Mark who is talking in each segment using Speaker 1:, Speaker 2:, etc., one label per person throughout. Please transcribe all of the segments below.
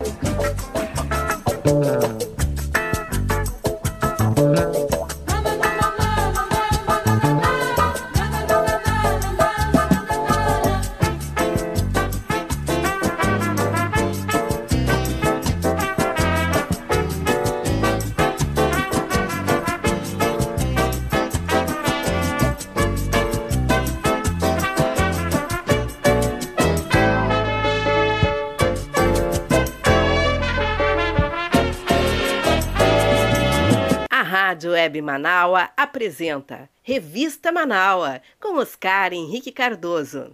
Speaker 1: Thank you. Manaua apresenta Revista Manaua com Oscar Henrique Cardoso.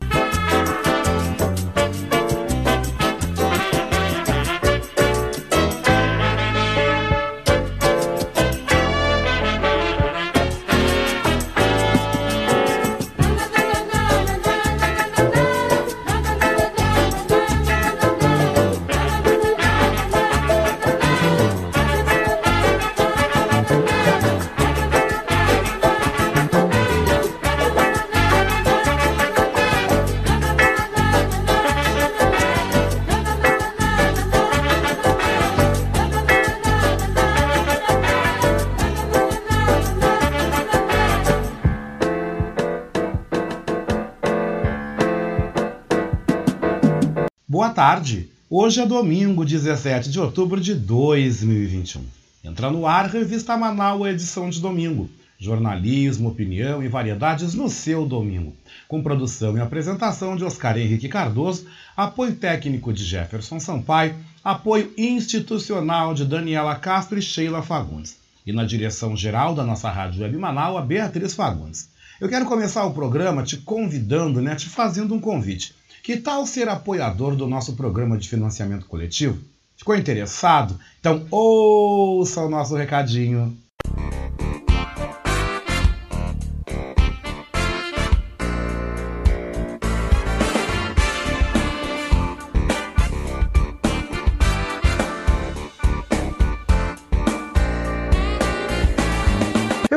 Speaker 2: Tarde. Hoje é domingo, 17 de outubro de 2021. Entra no ar Revista Manaus, edição de domingo. Jornalismo, opinião e variedades no seu domingo. Com produção e apresentação de Oscar Henrique Cardoso, apoio técnico de Jefferson Sampaio, apoio institucional de Daniela Castro e Sheila Fagundes. E na direção geral da nossa Rádio Web Manaus, a Beatriz Fagundes. Eu quero começar o programa te convidando, né, te fazendo um convite. Que tal ser apoiador do nosso programa de financiamento coletivo? Ficou interessado? Então ouça o nosso recadinho.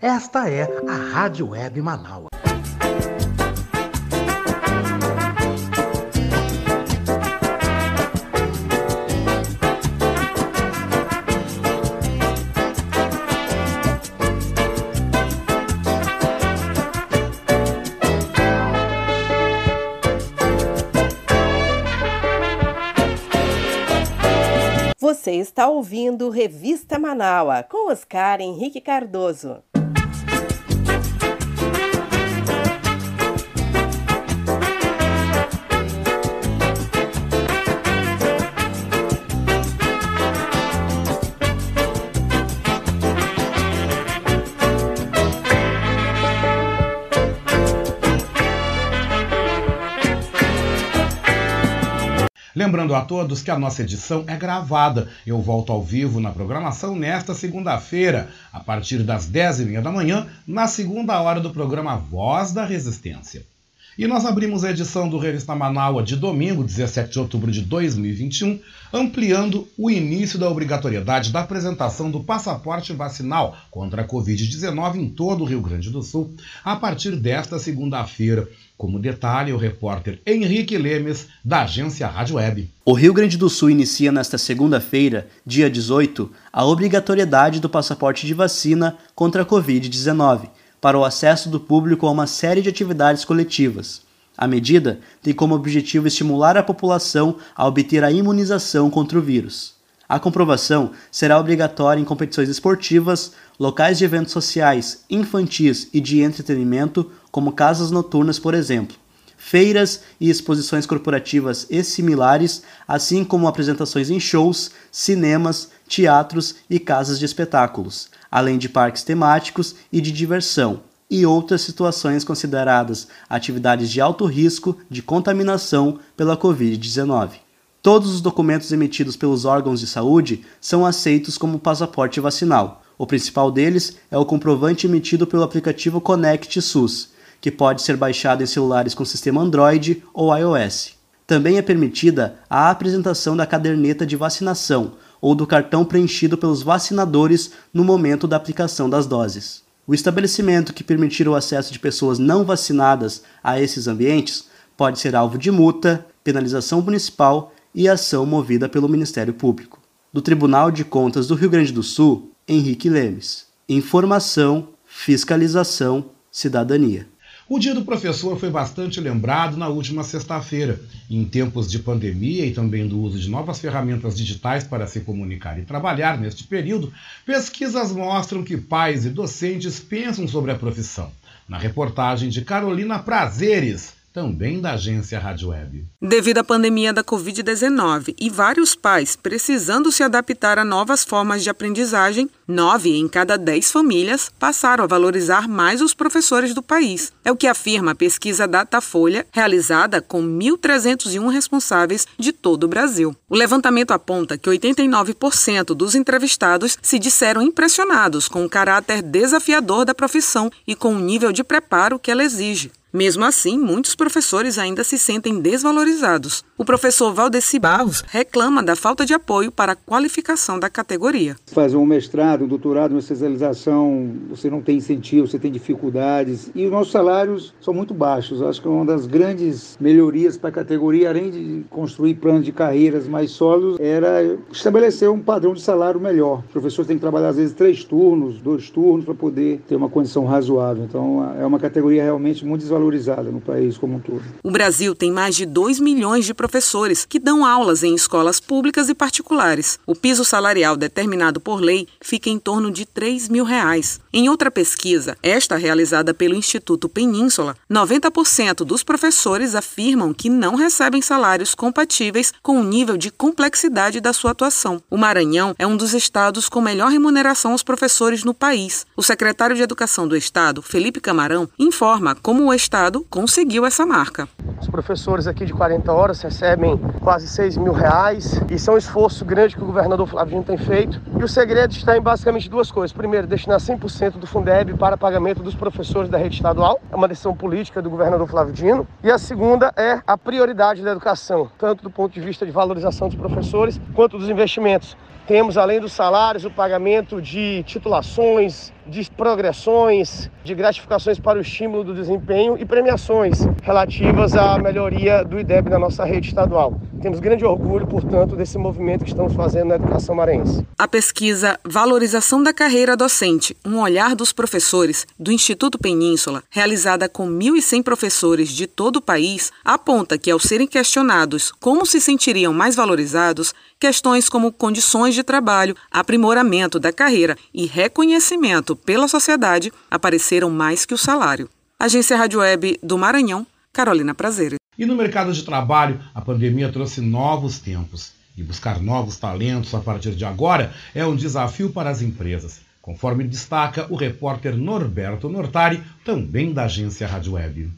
Speaker 3: Esta é a Rádio Web Manaus.
Speaker 1: Você está ouvindo Revista Manaua com Oscar Henrique Cardoso.
Speaker 2: Lembrando a todos que a nossa edição é gravada. Eu volto ao vivo na programação nesta segunda-feira, a partir das 10h30 da manhã, na segunda hora do programa Voz da Resistência. E nós abrimos a edição do Revista Manaua de domingo, 17 de outubro de 2021, ampliando o início da obrigatoriedade da apresentação do passaporte vacinal contra a Covid-19 em todo o Rio Grande do Sul, a partir desta segunda-feira, como detalha o repórter Henrique Lemes, da agência Rádio Web.
Speaker 4: O Rio Grande do Sul inicia nesta segunda-feira, dia 18, a obrigatoriedade do passaporte de vacina contra a Covid-19 para o acesso do público a uma série de atividades coletivas. A medida tem como objetivo estimular a população a obter a imunização contra o vírus. A comprovação será obrigatória em competições esportivas, locais de eventos sociais, infantis e de entretenimento, como casas noturnas, por exemplo, feiras e exposições corporativas e similares, assim como apresentações em shows, cinemas, teatros e casas de espetáculos, além de parques temáticos e de diversão, e outras situações consideradas atividades de alto risco de contaminação pela Covid-19. Todos os documentos emitidos pelos órgãos de saúde são aceitos como passaporte vacinal. O principal deles é o comprovante emitido pelo aplicativo Connect SUS, que pode ser baixado em celulares com sistema Android ou iOS. Também é permitida a apresentação da caderneta de vacinação ou do cartão preenchido pelos vacinadores no momento da aplicação das doses. O estabelecimento que permitir o acesso de pessoas não vacinadas a esses ambientes pode ser alvo de multa, penalização municipal e ação movida pelo Ministério Público. Do Tribunal de Contas do Rio Grande do Sul, Henrique Lemes. Informação, fiscalização, cidadania.
Speaker 2: O Dia do Professor foi bastante lembrado na última sexta-feira. Em tempos de pandemia e também do uso de novas ferramentas digitais para se comunicar e trabalhar neste período, pesquisas mostram que pais e docentes pensam sobre a profissão. Na reportagem de Carolina Prazeres, também da agência Rádio Web.
Speaker 5: Devido à pandemia da Covid-19 e vários pais precisando se adaptar a novas formas de aprendizagem, nove em cada dez famílias passaram a valorizar mais os professores do país. É o que afirma a pesquisa Datafolha, realizada com 1.301 responsáveis de todo o Brasil. O levantamento aponta que 89% dos entrevistados se disseram impressionados com o caráter desafiador da profissão e com o nível de preparo que ela exige. Mesmo assim, muitos professores ainda se sentem desvalorizados. O professor Valdeci Barros reclama da falta de apoio para a qualificação da categoria.
Speaker 6: Fazer um mestrado, um doutorado, uma especialização, você não tem incentivo, você tem dificuldades e os nossos salários são muito baixos. Acho que é uma das grandes melhorias para a categoria, além de construir planos de carreiras mais sólidos, era estabelecer um padrão de salário melhor. Os professores têm que trabalhar às vezes três turnos, dois turnos para poder ter uma condição razoável. Então é uma categoria realmente muito desvalorizada valorizada no país como um todo.
Speaker 5: O Brasil tem mais de 2 milhões de professores que dão aulas em escolas públicas e particulares. O piso salarial determinado por lei fica em torno de 3 mil reais. Em outra pesquisa, esta realizada pelo Instituto Península, 90% dos professores afirmam que não recebem salários compatíveis com o nível de complexidade da sua atuação. O Maranhão é um dos estados com melhor remuneração aos professores no país. O secretário de Educação do Estado, Felipe Camarão, informa como o Estado conseguiu essa marca.
Speaker 7: Os professores aqui de 40 horas recebem quase 6 mil reais. Isso é um esforço grande que o governador Flávio Dino tem feito. E o segredo está em basicamente duas coisas. Primeiro, destinar 100% do Fundeb para pagamento dos professores da rede estadual. É uma decisão política do governador Flávio Dino. E a segunda é a prioridade da educação, tanto do ponto de vista de valorização dos professores quanto dos investimentos. Temos, além dos salários, o pagamento de titulações, de progressões, de gratificações para o estímulo do desempenho e premiações relativas à melhoria do IDEB na nossa rede estadual. Temos grande orgulho, portanto, desse movimento que estamos fazendo na educação marense.
Speaker 5: A pesquisa Valorização da Carreira Docente, um olhar dos professores do Instituto Península, realizada com 1.100 professores de todo o país, aponta que, ao serem questionados como se sentiriam mais valorizados, questões como condições de trabalho, aprimoramento da carreira e reconhecimento pela sociedade apareceram mais que o salário. Agência Rádio Web do Maranhão, Carolina Prazeres.
Speaker 2: E no mercado de trabalho, a pandemia trouxe novos tempos. E buscar novos talentos a partir de agora é um desafio para as empresas, conforme destaca o repórter Norberto Nortari, também da agência Rádio Web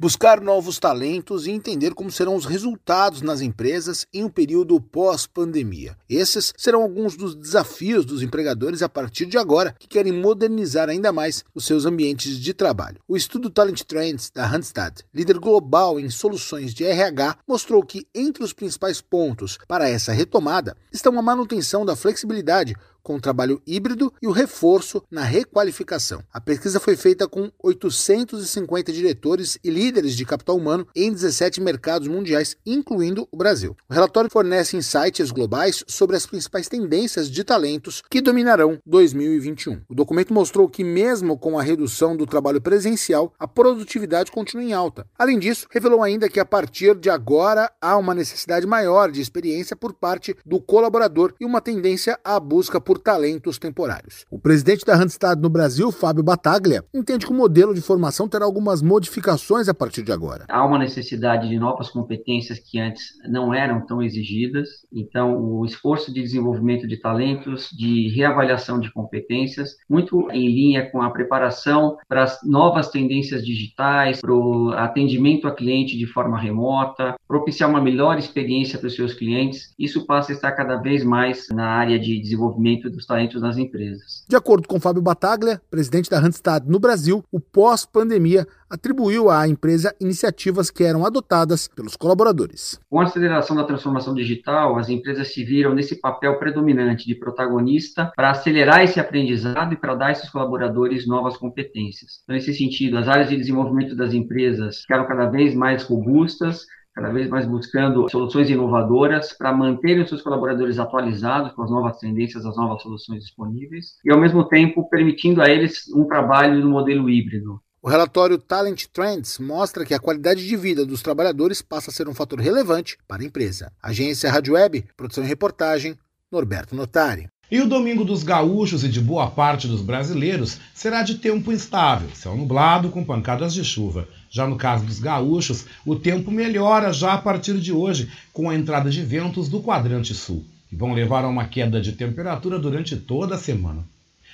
Speaker 8: buscar novos talentos e entender como serão os resultados nas empresas em um período pós-pandemia. Esses serão alguns dos desafios dos empregadores a partir de agora que querem modernizar ainda mais os seus ambientes de trabalho. O estudo Talent Trends da Randstad, líder global em soluções de RH, mostrou que entre os principais pontos para essa retomada estão a manutenção da flexibilidade com o trabalho híbrido e o reforço na requalificação. A pesquisa foi feita com 850 diretores e líderes de capital humano em 17 mercados mundiais, incluindo o Brasil. O relatório fornece insights globais sobre as principais tendências de talentos que dominarão 2021. O documento mostrou que, mesmo com a redução do trabalho presencial, a produtividade continua em alta. Além disso, revelou ainda que a partir de agora há uma necessidade maior de experiência por parte do colaborador e uma tendência à busca por talentos temporários. O presidente da Randstad no Brasil, Fábio Bataglia, entende que o modelo de formação terá algumas modificações a partir de agora.
Speaker 9: Há uma necessidade de novas competências que antes não eram tão exigidas, então o esforço de desenvolvimento de talentos, de reavaliação de competências, muito em linha com a preparação para as novas tendências digitais, para o atendimento a cliente de forma remota, propiciar uma melhor experiência para os seus clientes, isso passa a estar cada vez mais na área de desenvolvimento dos talentos das empresas.
Speaker 8: De acordo com Fábio Bataglia, presidente da Randstad no Brasil, o pós-pandemia atribuiu à empresa iniciativas que eram adotadas pelos colaboradores.
Speaker 9: Com a aceleração da transformação digital, as empresas se viram nesse papel predominante de protagonista para acelerar esse aprendizado e para dar a esses colaboradores novas competências. Então, nesse sentido, as áreas de desenvolvimento das empresas ficaram cada vez mais robustas, cada vez mais buscando soluções inovadoras para manterem os seus colaboradores atualizados com as novas tendências, as novas soluções disponíveis, e ao mesmo tempo permitindo a eles um trabalho no modelo híbrido.
Speaker 8: O relatório Talent Trends mostra que a qualidade de vida dos trabalhadores passa a ser um fator relevante para a empresa. Agência Rádio Web, produção e reportagem, Norberto Notari.
Speaker 2: E o domingo dos gaúchos e de boa parte dos brasileiros será de tempo instável, céu nublado com pancadas de chuva. Já no caso dos gaúchos, o tempo melhora já a partir de hoje, com a entrada de ventos do quadrante sul, que vão levar a uma queda de temperatura durante toda a semana.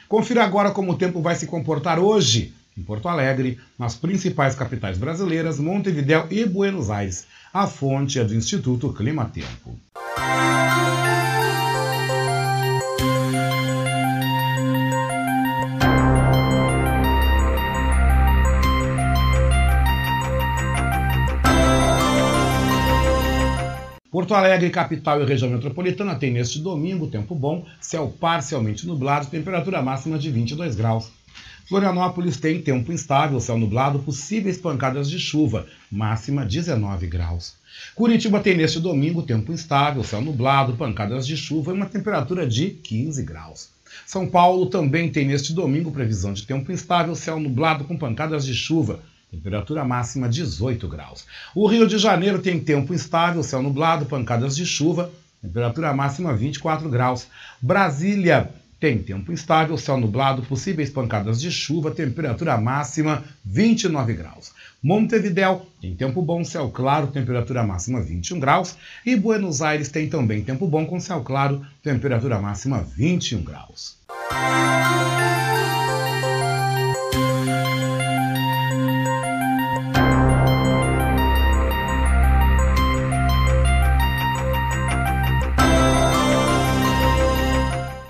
Speaker 2: Confira agora como o tempo vai se comportar hoje em Porto Alegre, nas principais capitais brasileiras, Montevidéu e Buenos Aires. A fonte é do Instituto Clima Tempo. Porto Alegre, capital e região metropolitana, tem neste domingo tempo bom, céu parcialmente nublado, temperatura máxima de 22 graus. Florianópolis tem tempo instável, céu nublado, possíveis pancadas de chuva, máxima 19 graus. Curitiba tem neste domingo tempo instável, céu nublado, pancadas de chuva e uma temperatura de 15 graus. São Paulo também tem neste domingo previsão de tempo instável, céu nublado com pancadas de chuva, Temperatura máxima 18 graus. O Rio de Janeiro tem tempo instável, céu nublado, pancadas de chuva. Temperatura máxima 24 graus. Brasília tem tempo instável, céu nublado, possíveis pancadas de chuva, temperatura máxima 29 graus. Montevidéu tem tempo bom, céu claro, temperatura máxima 21 graus. E Buenos Aires tem também tempo bom com céu claro, temperatura máxima 21 graus.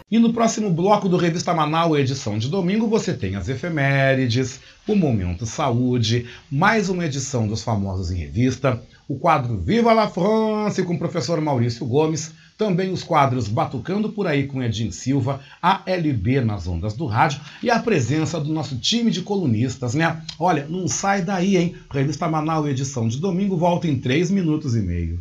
Speaker 2: E no próximo bloco do Revista Manaus, edição de domingo, você tem as efemérides, o Momento Saúde, mais uma edição dos Famosos em Revista, o quadro Viva la France com o professor Maurício Gomes, também os quadros Batucando por Aí com Edinho Silva, a LB nas ondas do rádio e a presença do nosso time de colunistas, né? Olha, não sai daí, hein? Revista Manaus, edição de domingo, volta em 3 minutos e meio.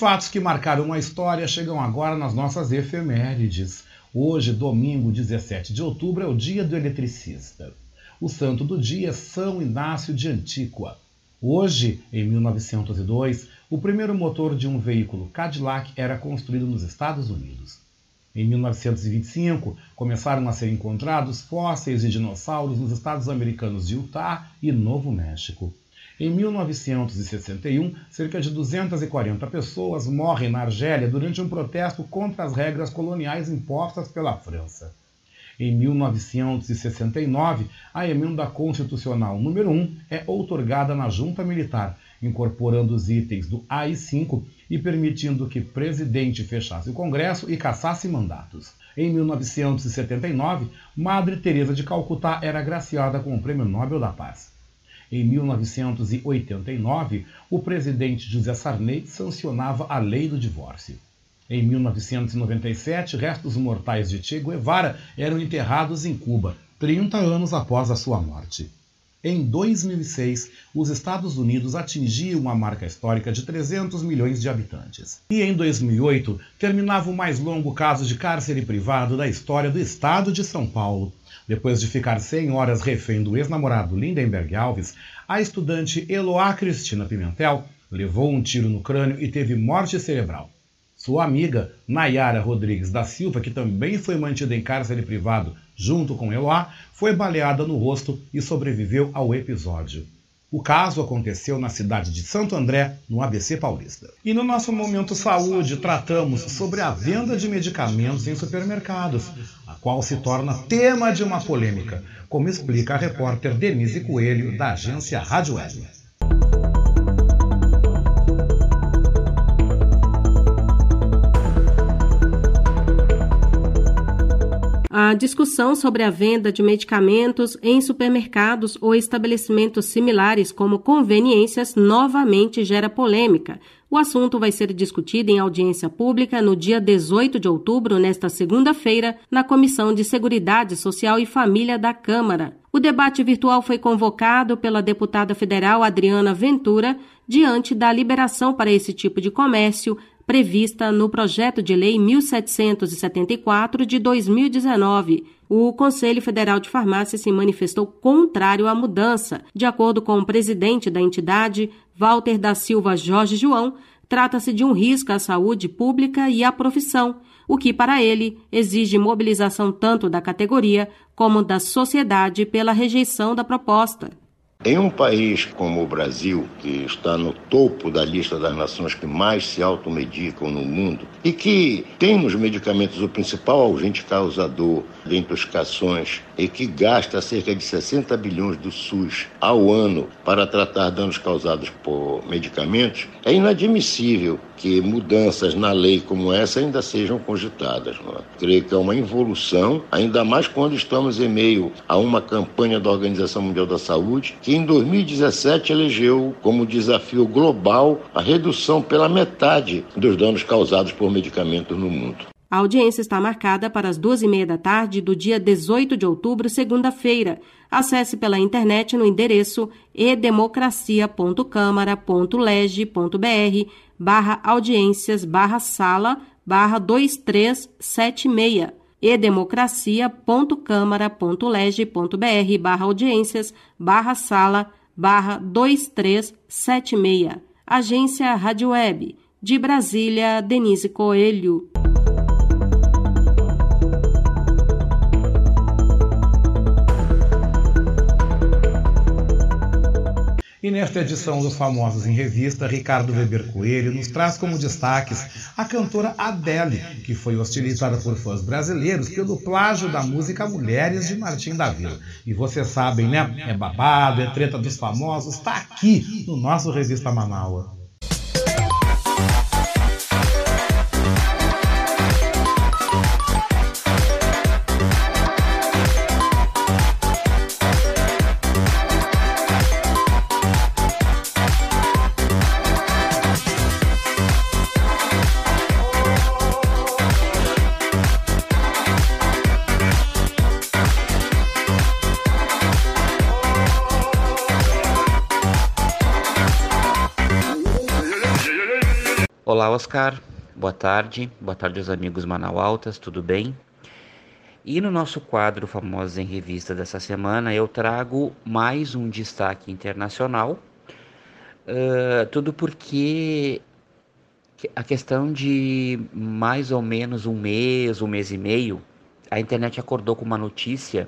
Speaker 2: Fatos que marcaram a história chegam agora nas nossas efemérides. Hoje, domingo 17 de outubro, é o dia do eletricista. O santo do dia é São Inácio de Antíqua. Hoje, em 1902, o primeiro motor de um veículo Cadillac era construído nos Estados Unidos. Em 1925, começaram a ser encontrados fósseis de dinossauros nos estados americanos de Utah e Novo México. Em 1961, cerca de 240 pessoas morrem na Argélia durante um protesto contra as regras coloniais impostas pela França. Em 1969, a emenda constitucional número 1 é outorgada na junta militar, incorporando os itens do AI-5 e permitindo que presidente fechasse o Congresso e cassasse mandatos. Em 1979, Madre Teresa de Calcutá era agraciada com o Prêmio Nobel da Paz. Em 1989, o presidente José Sarney sancionava a lei do divórcio. Em 1997, restos mortais de Che Guevara eram enterrados em Cuba, 30 anos após a sua morte. Em 2006, os Estados Unidos atingiam uma marca histórica de 300 milhões de habitantes. E em 2008, terminava o mais longo caso de cárcere privado da história do estado de São Paulo. Depois de ficar 100 horas refém do ex-namorado Lindenberg Alves, a estudante Eloá Cristina Pimentel levou um tiro no crânio e teve morte cerebral. Sua amiga Nayara Rodrigues da Silva, que também foi mantida em cárcere privado junto com Eloá, foi baleada no rosto e sobreviveu ao episódio. O caso aconteceu na cidade de Santo André, no ABC Paulista. E no nosso Momento Saúde tratamos sobre a venda de medicamentos em supermercados, a qual se torna tema de uma polêmica, como explica a repórter Denise Coelho, da agência Rádio Web.
Speaker 10: A discussão sobre a venda de medicamentos em supermercados ou estabelecimentos similares como conveniências novamente gera polêmica. O assunto vai ser discutido em audiência pública no dia 18 de outubro, nesta segunda-feira, na Comissão de Seguridade Social e Família da Câmara. O debate virtual foi convocado pela deputada federal Adriana Ventura diante da liberação para esse tipo de comércio prevista no projeto de lei 1774 de 2019. O Conselho Federal de Farmácia se manifestou contrário à mudança. De acordo com o presidente da entidade, Walter da Silva Jorge João, trata-se de um risco à saúde pública e à profissão, o que, para ele, exige mobilização tanto da categoria como da sociedade pela rejeição da proposta.
Speaker 11: Em um país como o Brasil, que está no topo da lista das nações que mais se automedicam no mundo e que tem nos medicamentos o principal agente causador de intoxicações e que gasta cerca de 60 bilhões do SUS ao ano para tratar danos causados por medicamentos, é inadmissível que mudanças na lei como essa ainda sejam cogitadas. É? Creio que é uma involução, ainda mais quando estamos em meio a uma campanha da Organização Mundial da Saúde, que em 2017 elegeu como desafio global a redução pela metade dos danos causados por medicamentos no mundo.
Speaker 10: A audiência está marcada para as duas e meia da tarde do dia 18 de outubro, segunda-feira. Acesse pela internet no endereço edemocracia.câmara.lege.br barra audiências barra sala barra 2376 edemocracia.câmara.lege.br barra audiências barra sala barra 2376 Agência Rádio Web de Brasília, Denise Coelho.
Speaker 2: E nesta edição dos Famosos em Revista, Ricardo Weber Coelho nos traz como destaques a cantora Adele, que foi hostilizada por fãs brasileiros pelo plágio da música Mulheres de Martim da Vila. E vocês sabem, né? É babado, é treta dos famosos, está aqui no nosso Revista Manaua.
Speaker 12: Olá, Oscar. Boa tarde. Boa tarde aos amigos Manaualtas, tudo bem? E no nosso quadro Famosos em Revista dessa semana, eu trago mais um destaque internacional. Uh, tudo porque a questão de mais ou menos um mês, um mês e meio, a internet acordou com uma notícia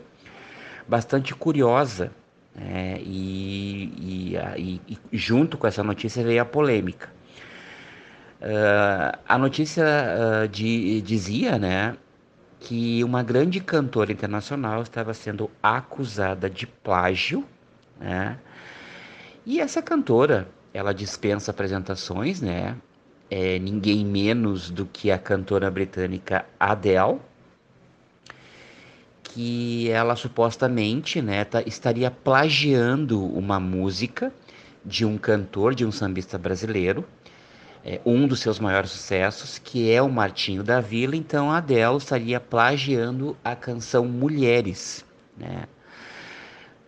Speaker 12: bastante curiosa. Né? E, e, e junto com essa notícia veio a polêmica. Uh, a notícia uh, de, dizia, né, que uma grande cantora internacional estava sendo acusada de plágio, né? E essa cantora, ela dispensa apresentações, né? É ninguém menos do que a cantora britânica Adele, que ela supostamente, né, tá, estaria plagiando uma música de um cantor, de um sambista brasileiro, é, um dos seus maiores sucessos, que é o Martinho da Vila, então a Adele estaria plagiando a canção Mulheres. Né?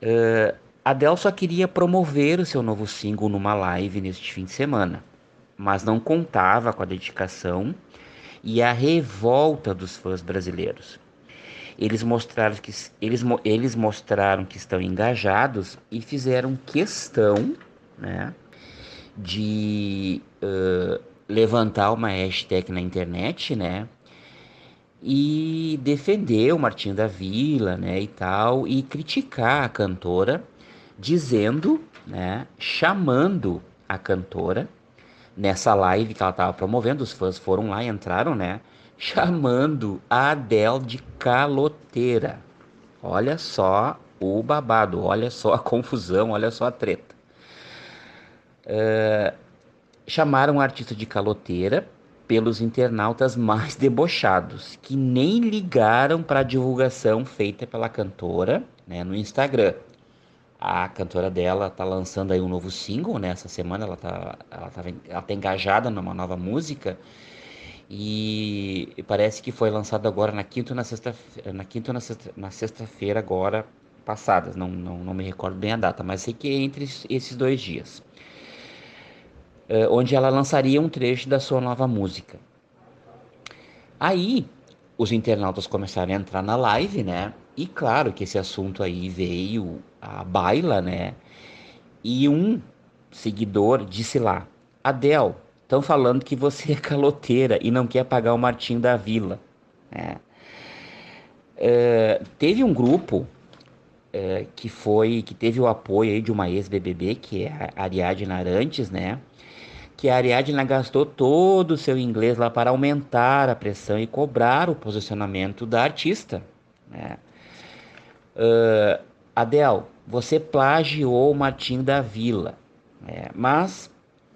Speaker 12: Uh, Adele só queria promover o seu novo single numa live neste fim de semana, mas não contava com a dedicação e a revolta dos fãs brasileiros. Eles mostraram que, eles, eles mostraram que estão engajados e fizeram questão né, de uh, levantar uma hashtag na internet, né? E defender o Martinho da Vila, né, e tal, e criticar a cantora, dizendo, né, chamando a cantora nessa live que ela estava promovendo, os fãs foram lá e entraram, né, chamando a Adele de caloteira. Olha só o babado, olha só a confusão, olha só a treta. Uh, chamaram a artista de caloteira pelos internautas mais debochados, que nem ligaram para a divulgação feita pela cantora né, no Instagram. A cantora dela está lançando aí um novo single, né? Essa semana ela está ela tá, ela tá engajada numa nova música e parece que foi lançado agora na quinta ou na sexta na quinta na sexta, na sexta-feira agora passadas, não, não, não me recordo bem a data, mas sei que é entre esses dois dias. Eh, onde ela lançaria um trecho da sua nova música. Aí, os internautas começaram a entrar na live, né? E claro que esse assunto aí veio à baila, né? E um seguidor disse lá: Adel, estão falando que você é caloteira e não quer pagar o Martim da Vila. É. Uh, teve um grupo uh, que foi que teve o apoio aí de uma ex-BBB, que é a Ariadne Arantes, né? Que a Ariadna gastou todo o seu inglês lá para aumentar a pressão e cobrar o posicionamento da artista. Né? Uh, Adel, você plagiou o Martinho da Vila, né? mas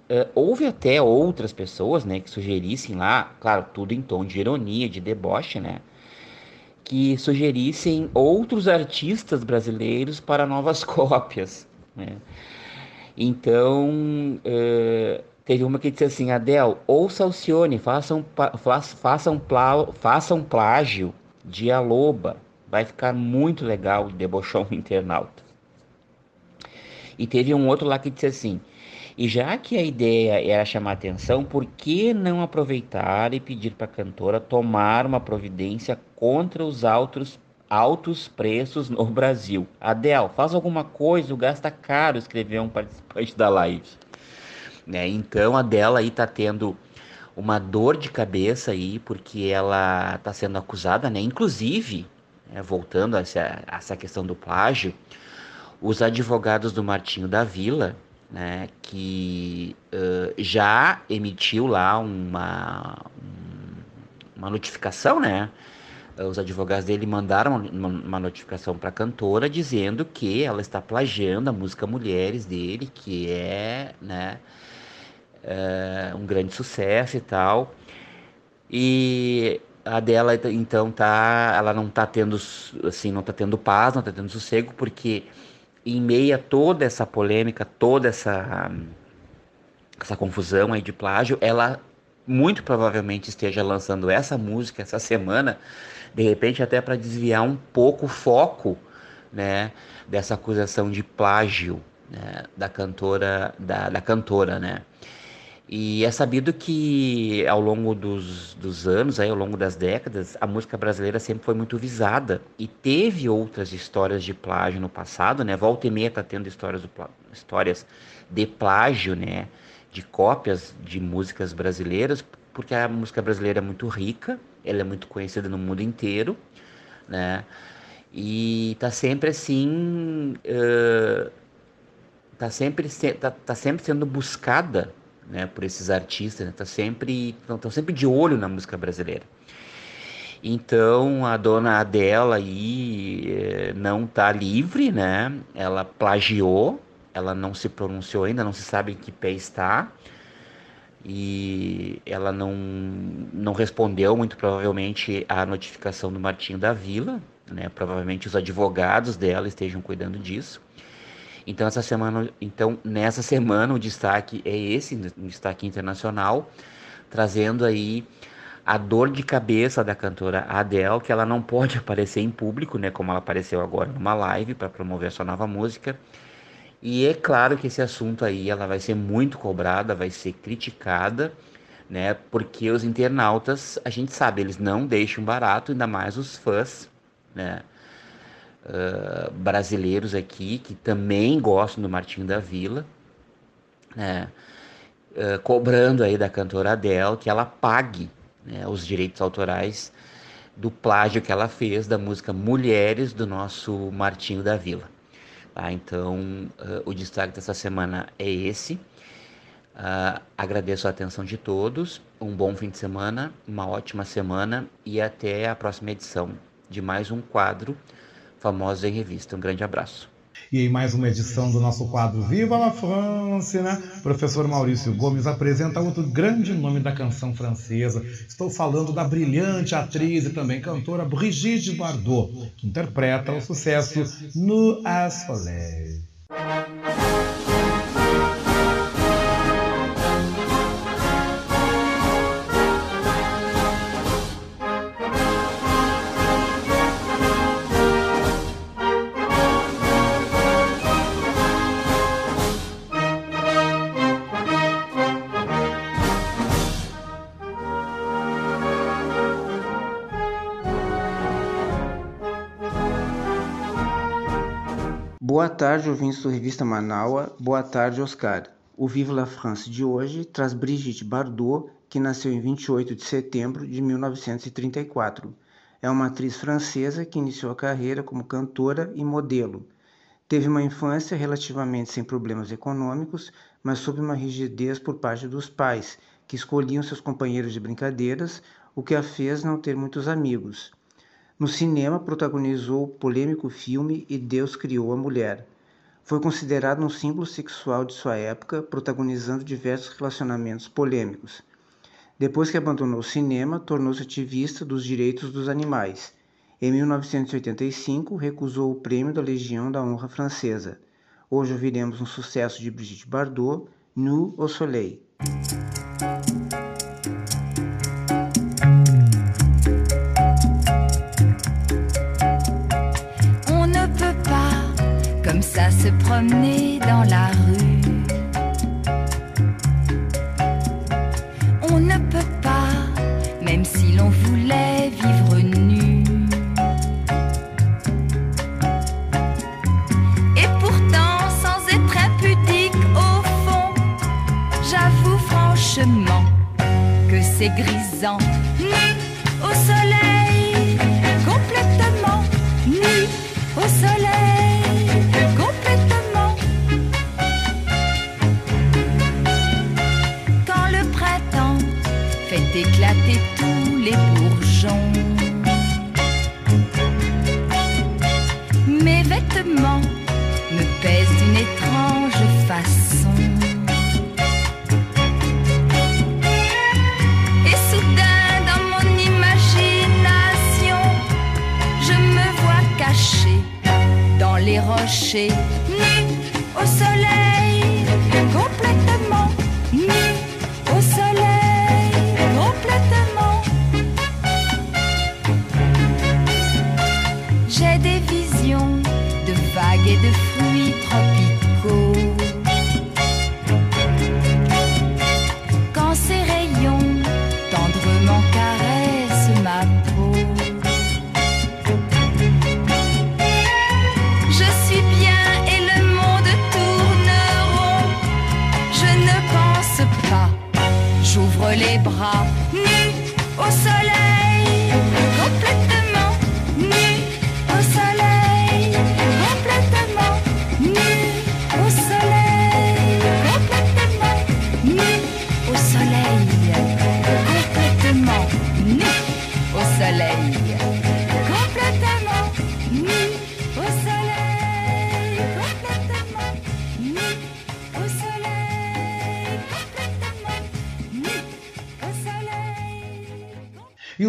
Speaker 12: uh, houve até outras pessoas né, que sugerissem lá, claro, tudo em tom de ironia, de deboche, né? que sugerissem outros artistas brasileiros para novas cópias. Né? Então, uh, Teve uma que disse assim, Adel, ouça Alcione, faça um, faça, um, plágio de A Loba. Vai ficar muito legal, debochou um internauta. E teve um outro lá que disse assim, e já que a ideia era chamar atenção, por que não aproveitar e pedir para a cantora tomar uma providência contra os altos, altos preços no Brasil? Adel, faz alguma coisa, o gasta caro, escreveu um participante da live. Né? Então a dela aí tá tendo uma dor de cabeça aí, porque ela está sendo acusada, né? Inclusive, né, voltando a essa, a essa questão do plágio, os advogados do Martinho da Vila, né, que uh, já emitiu lá uma, uma notificação, né? Os advogados dele mandaram uma, notificação para a cantora dizendo que ela está plagiando a música Mulheres dele, que é, né, é, um grande sucesso e tal. E a dela então tá, ela não tá tendo assim, não tá tendo paz, não tá tendo sossego, porque em meio a toda essa polêmica, toda essa essa confusão aí de plágio, ela muito provavelmente esteja lançando essa música essa semana, de repente até para desviar um pouco o foco, né, dessa acusação de plágio né, da cantora da, da cantora, né? E é sabido que ao longo dos, dos anos, aí, ao longo das décadas, a música brasileira sempre foi muito visada. E teve outras histórias de plágio no passado, né? Volta e meia tá tendo histórias, do, histórias de plágio, né? De cópias de músicas brasileiras, porque a música brasileira é muito rica, ela é muito conhecida no mundo inteiro, né? E tá sempre assim... Uh, tá, sempre, tá, tá sempre sendo buscada né, por esses artistas, né, tá sempre estão sempre de olho na música brasileira. Então a dona Adela aí eh, não está livre, né? Ela plagiou, ela não se pronunciou ainda, não se sabe em que pé está. E ela não, não respondeu muito provavelmente à notificação do Martinho da Vila, né? Provavelmente os advogados dela estejam cuidando disso. Então essa semana, então nessa semana o destaque é esse, um destaque internacional, trazendo aí a dor de cabeça da cantora Adele, que ela não pode aparecer em público, né, como ela apareceu agora numa live para promover a sua nova música. E é claro que esse assunto aí ela vai ser muito cobrada, vai ser criticada, né? Porque os internautas, a gente sabe, eles não deixam barato, ainda mais os fãs, né? Uh, brasileiros aqui que também gostam do Martinho da Vila. Né? uh, cobrando aí da cantora Adele que ela pague né, os direitos autorais do plágio que ela fez da música Mulheres do nosso Martinho da Vila. Tá? Então, uh, o destaque dessa semana é esse. Uh, agradeço a atenção de todos, um bom fim de semana, uma ótima semana e até a próxima edição de mais um quadro Famosos em Revista. Um grande abraço.
Speaker 2: E em mais uma edição do nosso quadro Viva la France, né? Professor Maurício Gomes apresenta outro grande nome da canção francesa. Estou falando da brilhante atriz e também cantora Brigitte Bardot, que interpreta o sucesso No Soleil.
Speaker 13: Boa tarde, ouvintes do Revista Manaua. Boa tarde, Oscar. O Vive la France de hoje traz Brigitte Bardot, que nasceu em 28 de setembro de 1934. É uma atriz francesa que iniciou a carreira como cantora e modelo. Teve uma infância relativamente sem problemas econômicos, mas sob uma rigidez por parte dos pais, que escolhiam seus companheiros de brincadeiras, o que a fez não ter muitos amigos. No cinema, protagonizou o polêmico filme E Deus Criou a Mulher. Foi considerado um símbolo sexual de sua época, protagonizando diversos relacionamentos polêmicos. Depois que abandonou o cinema, tornou-se ativista dos direitos dos animais. Em 1985, recusou o prêmio da Legião da Honra Francesa. Hoje ouviremos um sucesso de Brigitte Bardot, Nu au Soleil.
Speaker 14: Se promener dans la rue. On ne peut pas, même si l'on voulait vivre nu. Et pourtant, sans être impudique au fond, j'avoue franchement que c'est grisant. Éclater tous les bourgeons. Mes vêtements me pèsent d'une étrange façon. Et soudain, dans mon imagination, je me vois caché dans les rochers,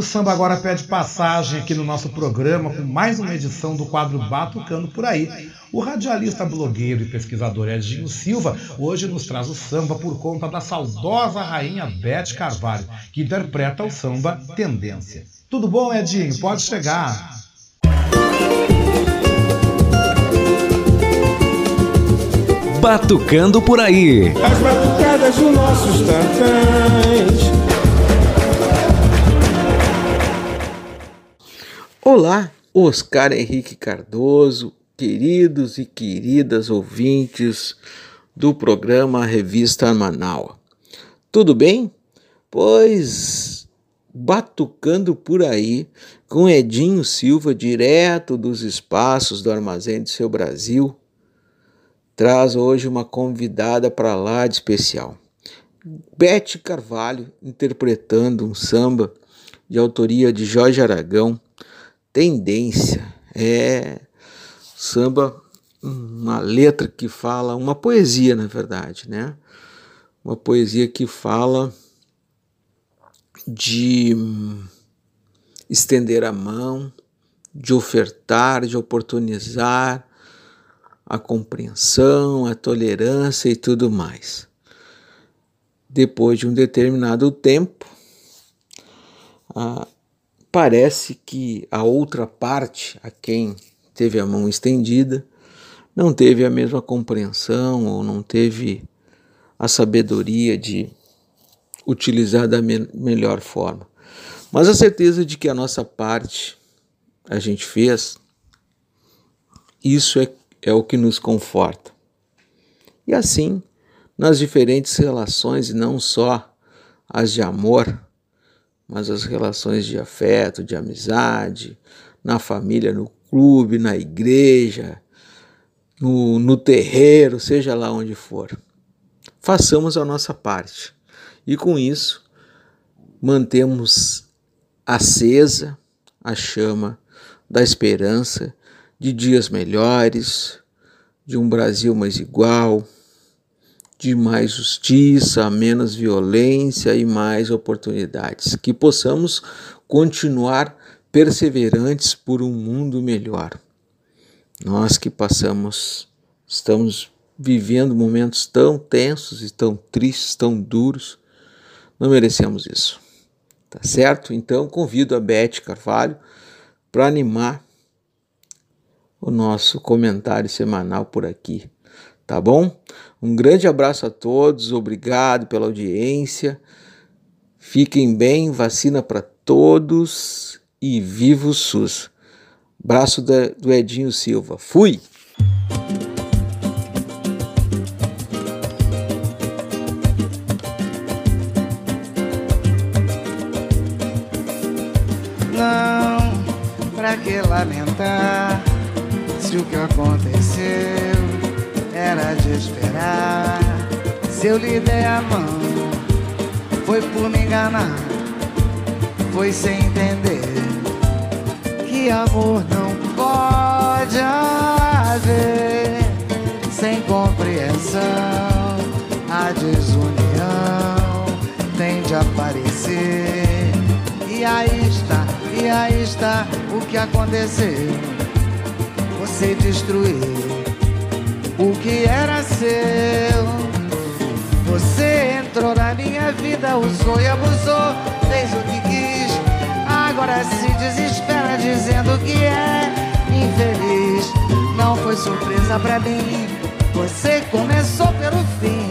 Speaker 2: samba agora pede passagem aqui no nosso programa com mais uma edição do quadro Batucando por aí. O radialista, blogueiro e pesquisador Edinho Silva hoje nos traz o samba por conta da saudosa rainha Beth Carvalho, que interpreta o samba Tendência. Tudo bom, Edinho? Pode chegar.
Speaker 15: Batucando por aí.
Speaker 16: As batucadas dos nossos tantãs. Olá, Oscar Henrique Cardoso, queridos e queridas ouvintes do programa Revista Manaus.
Speaker 15: Tudo bem? Pois batucando por aí com Edinho Silva, direto dos espaços do Armazém do Seu Brasil, traz hoje uma convidada para lá de especial. Bete Carvalho interpretando um samba de autoria de Jorge Aragão, Tendência. É samba, uma letra que fala, uma poesia, na verdade, né? Uma poesia que fala de estender a mão, de ofertar, de oportunizar a compreensão, a tolerância e tudo mais. Depois de um determinado tempo, ah, parece que a outra parte, a quem teve a mão estendida, não teve a mesma compreensão ou não teve a sabedoria de utilizar da me melhor forma. Mas a certeza de que a nossa parte a gente fez, isso é, é o que nos conforta. E assim, nas diferentes relações, e não só as de amor, mas as relações de afeto, de amizade, na família, no clube, na igreja, no, no terreiro, seja lá onde for. Façamos a nossa parte e com isso, mantemos acesa a chama da esperança de dias melhores, de um Brasil mais igual, de mais justiça, menos violência e mais oportunidades. Que possamos continuar perseverantes por um mundo melhor. Nós que passamos, estamos vivendo momentos tão tensos e tão tristes, tão duros, não merecemos isso. Tá certo? Então convido a Beth Carvalho para animar o nosso comentário semanal por aqui. Tá bom? Um grande abraço a todos, obrigado pela audiência. Fiquem bem, vacina para todos e viva o SUS. Braço do Edinho Silva. Fui!
Speaker 17: que lamentar se o que aconteceu era de esperar. Se eu lhe dei a mão, foi por me enganar, foi sem entender que amor não pode haver sem compreensão. A desunião tem de aparecer e aí está, e aí está o que aconteceu. Você destruiu o que era seu. Você entrou na minha vida, usou e abusou, fez o que quis. Agora se desespera dizendo que é infeliz. Não foi surpresa pra mim, você começou pelo fim.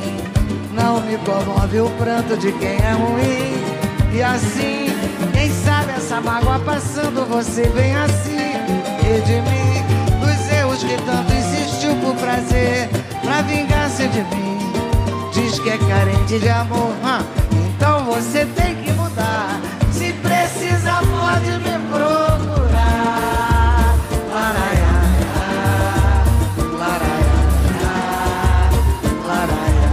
Speaker 17: Não me comove o pranto de quem é ruim. E assim quem sabe essa mágoa passando você vem assim redimir dos erros que tanto insistiu por prazer pra vingança de mim. Diz que é carente de amor, então você tem que mudar. Se precisa, pode me procurar. Laraiaia, laraiaia, laraiaia.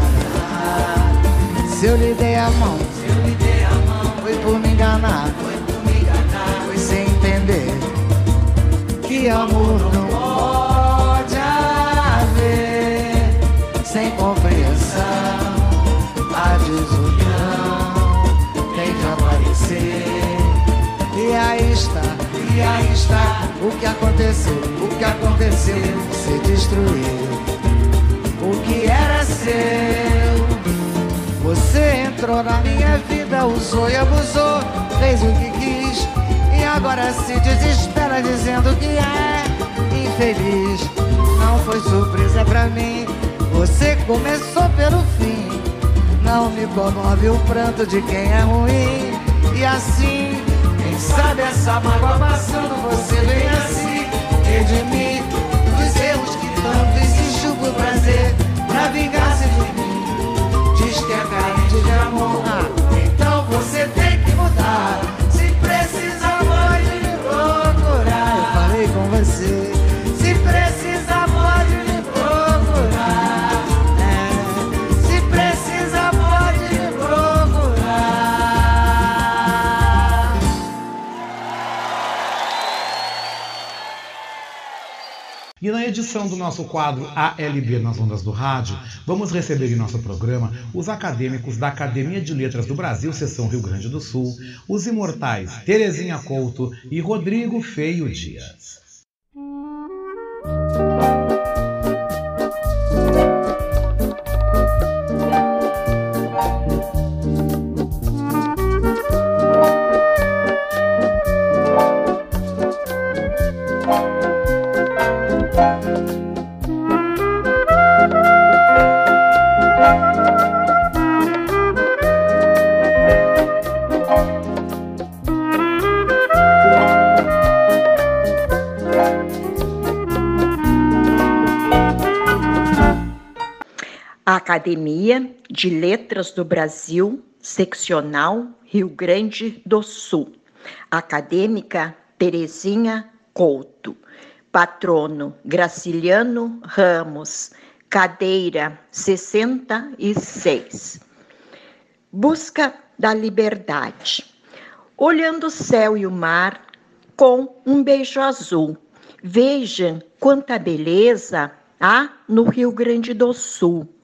Speaker 17: Se eu lhe dei a mão por me enganar, foi por me enganar, foi sem entender que amor não e aí está o que aconteceu, o que aconteceu, se destruiu. O que era seu, você entrou na minha vida usou e abusou, fez o que quis e agora se desespera dizendo que é infeliz. Não foi surpresa pra mim, você começou pelo fim. Não me comove o pranto de quem é ruim. E assim, sabe essa mágoa passando, você vem assim, redimir dos erros que tanto insistiu por prazer, pra vingar-se de mim. Diz que é carente de amor.
Speaker 2: Edição do nosso quadro ALB nas ondas do rádio, vamos receber em nosso programa os acadêmicos da Academia de Letras do Brasil, seção Rio Grande do Sul, os imortais Terezinha Couto e Rodrigo Feio Dias.
Speaker 18: Academia de Letras do Brasil, seccional Rio Grande do Sul. Acadêmica Terezinha Couto. Patrono Graciliano Ramos. Cadeira 66. Busca da liberdade. Olhando o céu e o mar com um beijo azul. Vejam quanta beleza há no Rio Grande do Sul.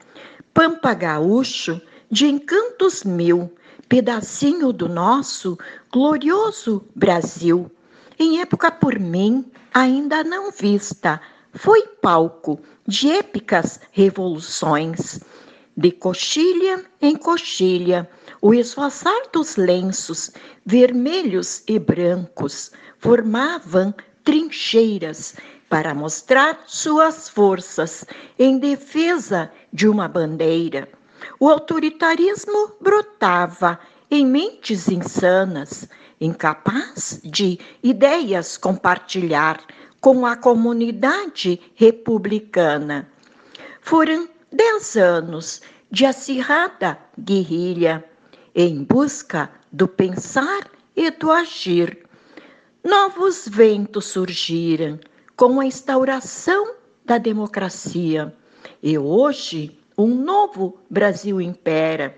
Speaker 18: Pampa Gaúcho, de encantos mil, pedacinho do nosso glorioso Brasil. Em época por mim ainda não vista, foi palco de épicas revoluções. De coxilha em coxilha, o esvoaçar dos lenços, vermelhos e brancos, formavam trincheiras para mostrar suas forças em defesa de uma bandeira. O autoritarismo brotava em mentes insanas, incapaz de ideias compartilhar com a comunidade republicana. Foram dez anos de acirrada guerrilha em busca do pensar e do agir. Novos ventos surgiram com a instauração da democracia. E hoje, um novo Brasil impera.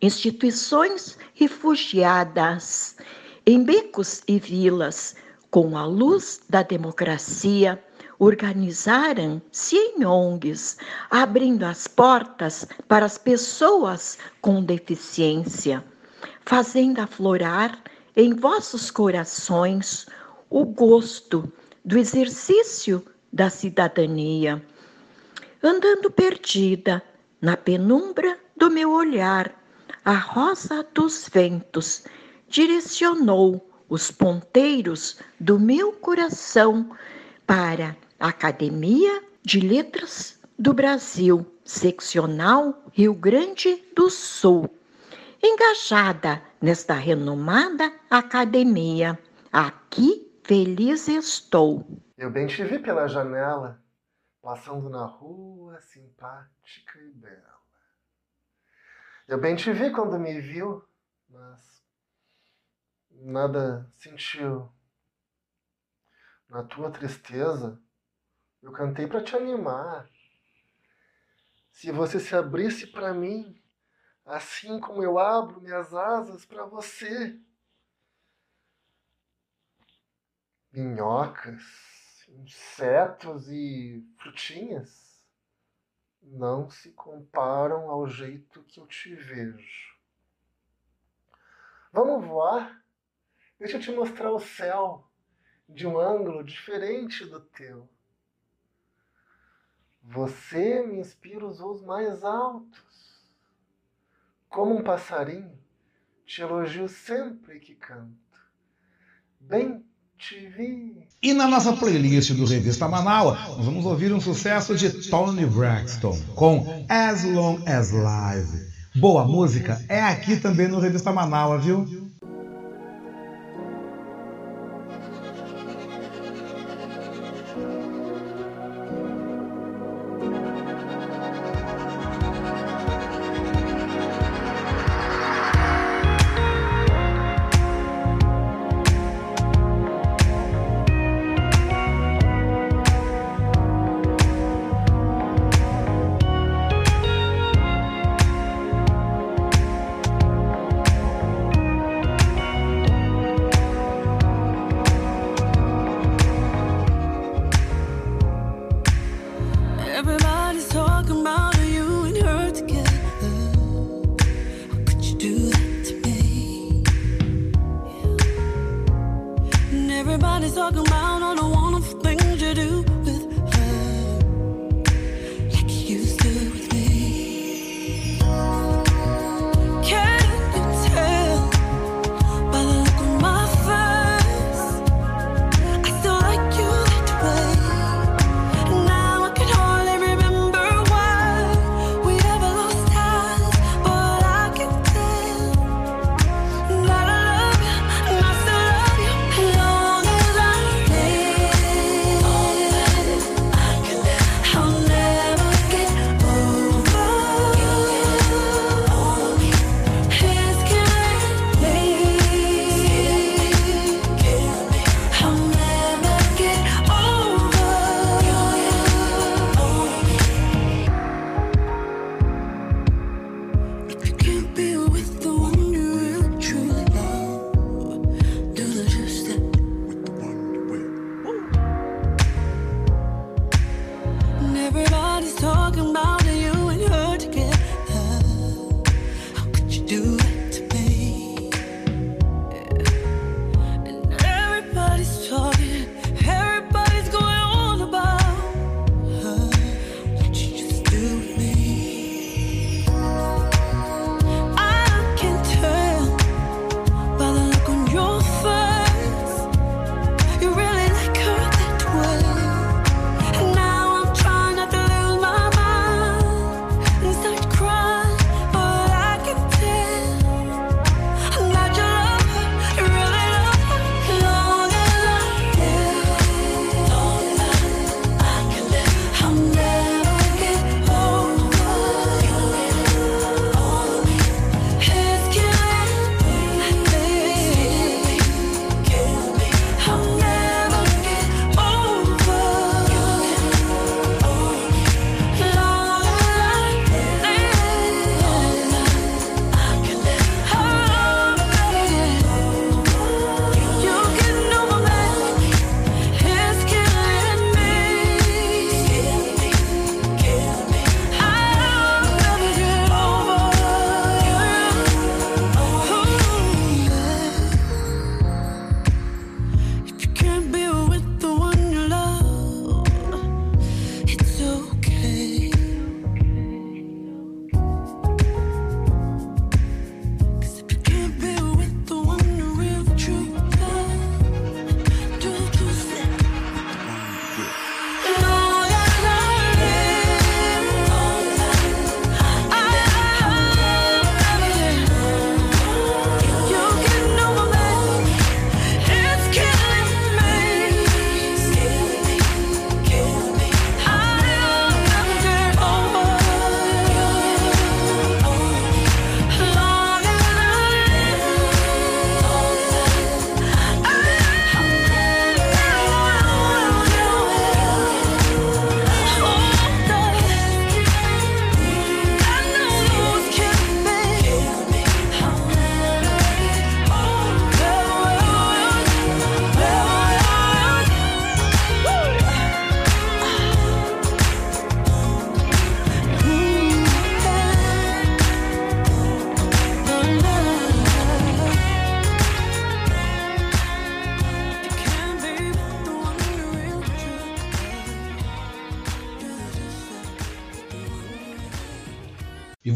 Speaker 18: Instituições refugiadas em becos e vilas, com a luz da democracia, organizaram-se em ONGs, abrindo as portas para as pessoas com deficiência, fazendo aflorar em vossos corações o gosto do exercício da cidadania. Andando perdida na penumbra do meu olhar, a rosa dos ventos direcionou os ponteiros do meu coração para a Academia de Letras do Brasil, seccional Rio Grande do Sul. Engajada nesta renomada academia, aqui feliz estou.
Speaker 19: Eu bem te vi pela janela, passando na rua, simpática e bela. Eu bem te vi quando me viu, mas nada sentiu. Na tua tristeza, eu cantei para te animar. Se você se abrisse para mim, assim como eu abro minhas asas para você. Minhocas, insetos e frutinhas não se comparam ao jeito que eu te vejo. Vamos voar? Deixa eu te mostrar o céu de um ângulo diferente do teu. Você me inspira os voos mais altos. Como um passarinho, te elogio sempre que canto. Bem.
Speaker 2: E na nossa playlist do Revista Manaus, nós vamos ouvir um sucesso de Tony Braxton com As Long as Live. Boa música é aqui também no Revista Manaus, viu?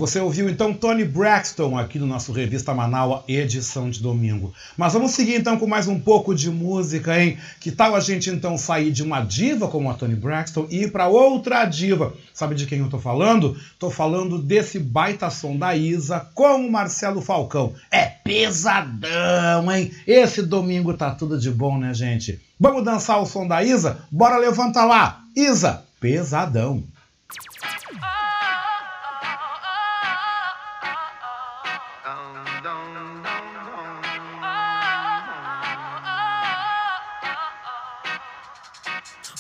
Speaker 2: Você ouviu então Tony Braxton aqui no nosso Revista Manaua, edição de domingo. Mas vamos seguir então com mais um pouco de música, hein? Que tal a gente então sair de uma diva como a Tony Braxton e ir para outra diva? Sabe de quem eu tô falando? Tô falando desse baita som da Isa com o Marcelo Falcão. É pesadão, hein? Esse domingo tá tudo de bom, né, gente? Vamos dançar o som da Isa? Bora levantar lá! Isa, pesadão.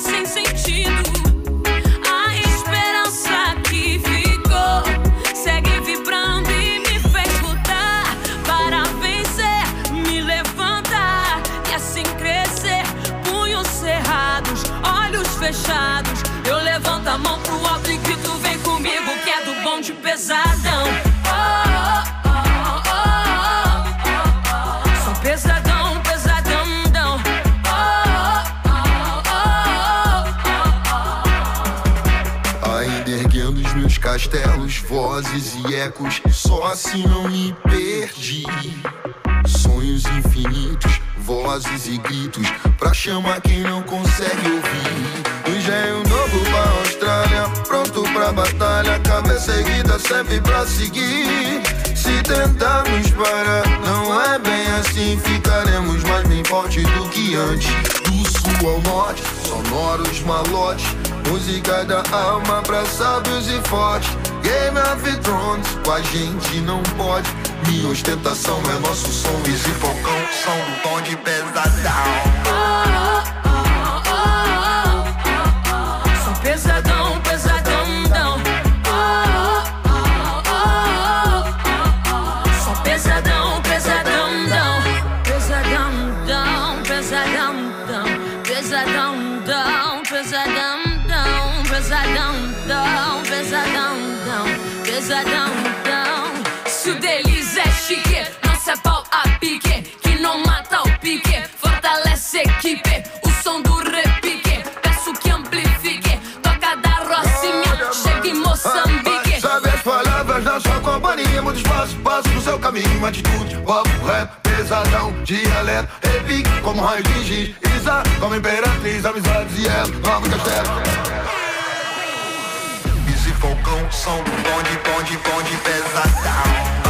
Speaker 20: sem sentido. A esperança que ficou segue vibrando e me fez voltar para vencer, me levantar e assim crescer. Punhos cerrados, olhos fechados. Eu levanto a mão pro alto e grito: vem comigo, que é do bom de pesadão.
Speaker 21: Vozes e ecos. Só assim não me perdi. Sonhos infinitos, vozes e gritos. Pra chamar quem não consegue ouvir. Engenho novo pra Austrália, pronto pra batalha. Cabeça erguida serve pra seguir. Se tentarmos parar, não é bem assim. Ficaremos mais bem fortes do que antes. Do sul ao norte, sonoros malotes. Música da alma pra sábios e fortes. Game of Thrones, com a gente não pode. Minha ostentação é nosso som. Easy Falcão, som do tom de pesadão. Muito espaço, passo no seu caminho Atitude, papo, rap, pesadão Dialeto, repique como raio de giz Isa, como imperatriz Amizades e ela, novo castelo. Easy Falcão, som bonde, bonde, bonde Pesadão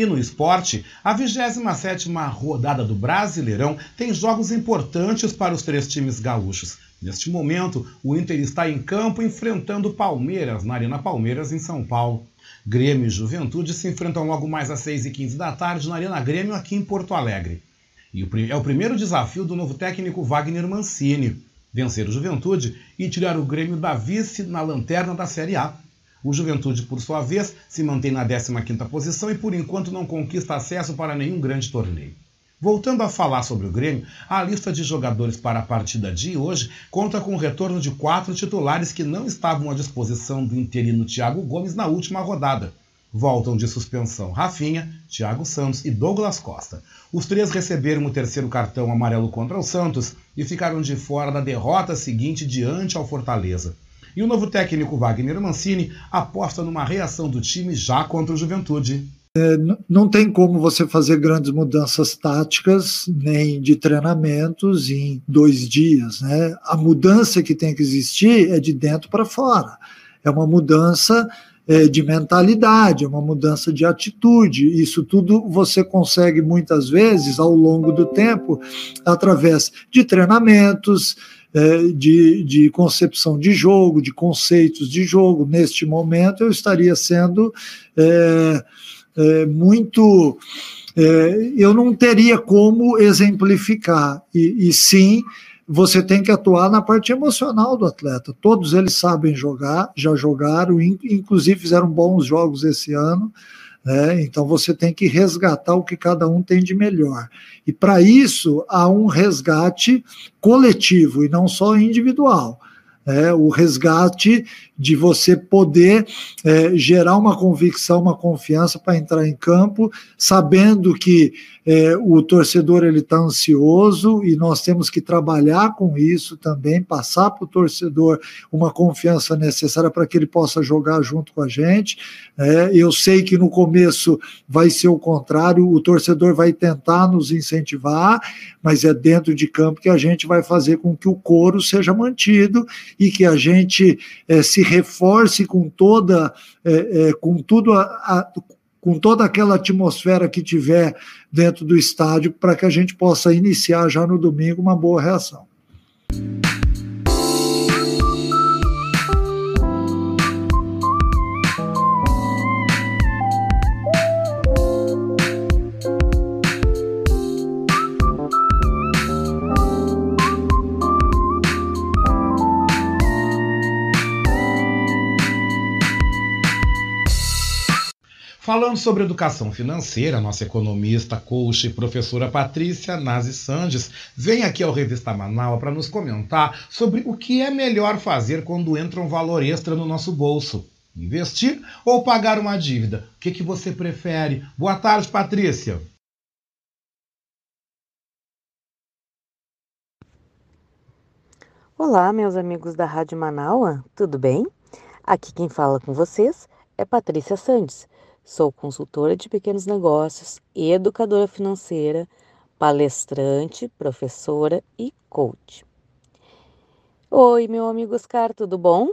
Speaker 2: E no esporte, a 27ª rodada do Brasileirão tem jogos importantes para os três times gaúchos. Neste momento, o Inter está em campo enfrentando o Palmeiras, na Arena Palmeiras, em São Paulo. Grêmio e Juventude se enfrentam logo mais às 6h15 da tarde na Arena Grêmio, aqui em Porto Alegre. E é o primeiro desafio do novo técnico Wagner Mancini, vencer o Juventude e tirar o Grêmio da vice na lanterna da Série A. O Juventude, por sua vez, se mantém na 15ª posição e por enquanto não conquista acesso para nenhum grande torneio. Voltando a falar sobre o Grêmio, a lista de jogadores para a partida de hoje conta com o retorno de quatro titulares que não estavam à disposição do interino Thiago Gomes na última rodada. Voltam de suspensão Rafinha, Thiago Santos e Douglas Costa. Os três receberam o terceiro cartão amarelo contra o Santos e ficaram de fora da derrota seguinte diante ao Fortaleza. E o novo técnico Wagner Mancini aposta numa reação do time já contra o Juventude.
Speaker 22: É, não tem como você fazer grandes mudanças táticas nem de treinamentos em dois dias. Né? A mudança que tem que existir é de dentro para fora. É uma mudança é, de mentalidade, é uma mudança de atitude. Isso tudo você consegue muitas vezes ao longo do tempo através de treinamentos, de, de concepção de jogo, de conceitos de jogo. Neste momento, eu estaria sendo é, é, muito. É, eu não teria como exemplificar, e, e sim você tem que atuar na parte emocional do atleta. Todos eles sabem jogar, já jogaram, inclusive fizeram bons jogos esse ano. Né? Então você tem que resgatar o que cada um tem de melhor. E para isso há um resgate coletivo e não só individual. É, o resgate de você poder é, gerar uma convicção, uma confiança para entrar em campo, sabendo que é, o torcedor ele está ansioso e nós temos que trabalhar com isso também, passar para o torcedor uma confiança necessária para que ele possa jogar junto com a gente. É, eu sei que no começo vai ser o contrário, o torcedor vai tentar nos incentivar, mas é dentro de campo que a gente vai fazer com que o coro seja mantido e que a gente é, se reforce com toda, é, é, com tudo a, a, com toda aquela atmosfera que tiver dentro do estádio, para que a gente possa iniciar já no domingo uma boa reação.
Speaker 2: Falando sobre educação financeira, nossa economista, coach e professora Patrícia Nazi Sandes vem aqui ao Revista Manaus para nos comentar sobre o que é melhor fazer quando entra um valor extra no nosso bolso. Investir ou pagar uma dívida? O que, que você prefere? Boa tarde, Patrícia.
Speaker 23: Olá, meus amigos da Rádio Manaua, tudo bem? Aqui quem fala com vocês é Patrícia Sandes Sou consultora de pequenos negócios, educadora financeira, palestrante, professora e coach. Oi, meu amigo Oscar, tudo bom?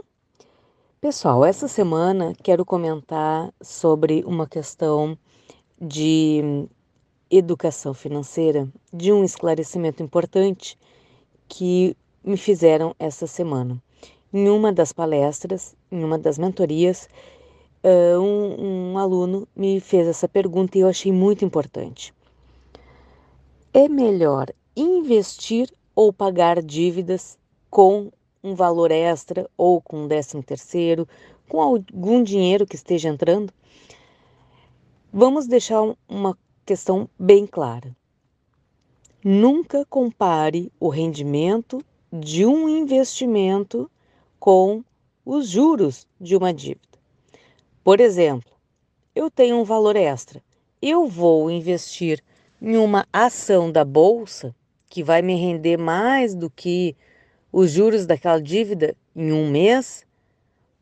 Speaker 23: Pessoal, essa semana quero comentar sobre uma questão de educação financeira, de um esclarecimento importante que me fizeram essa semana. Em uma das palestras, em uma das mentorias, uh, um, um aluno me fez essa pergunta e eu achei muito importante. É melhor investir ou pagar dívidas com um valor extra ou com um décimo terceiro, com algum dinheiro que esteja entrando? Vamos deixar uma questão bem clara. Nunca compare o rendimento de um investimento com os juros de uma dívida. Por exemplo, eu tenho um valor extra. Eu vou investir em uma ação da bolsa que vai me render mais do que os juros daquela dívida em um mês,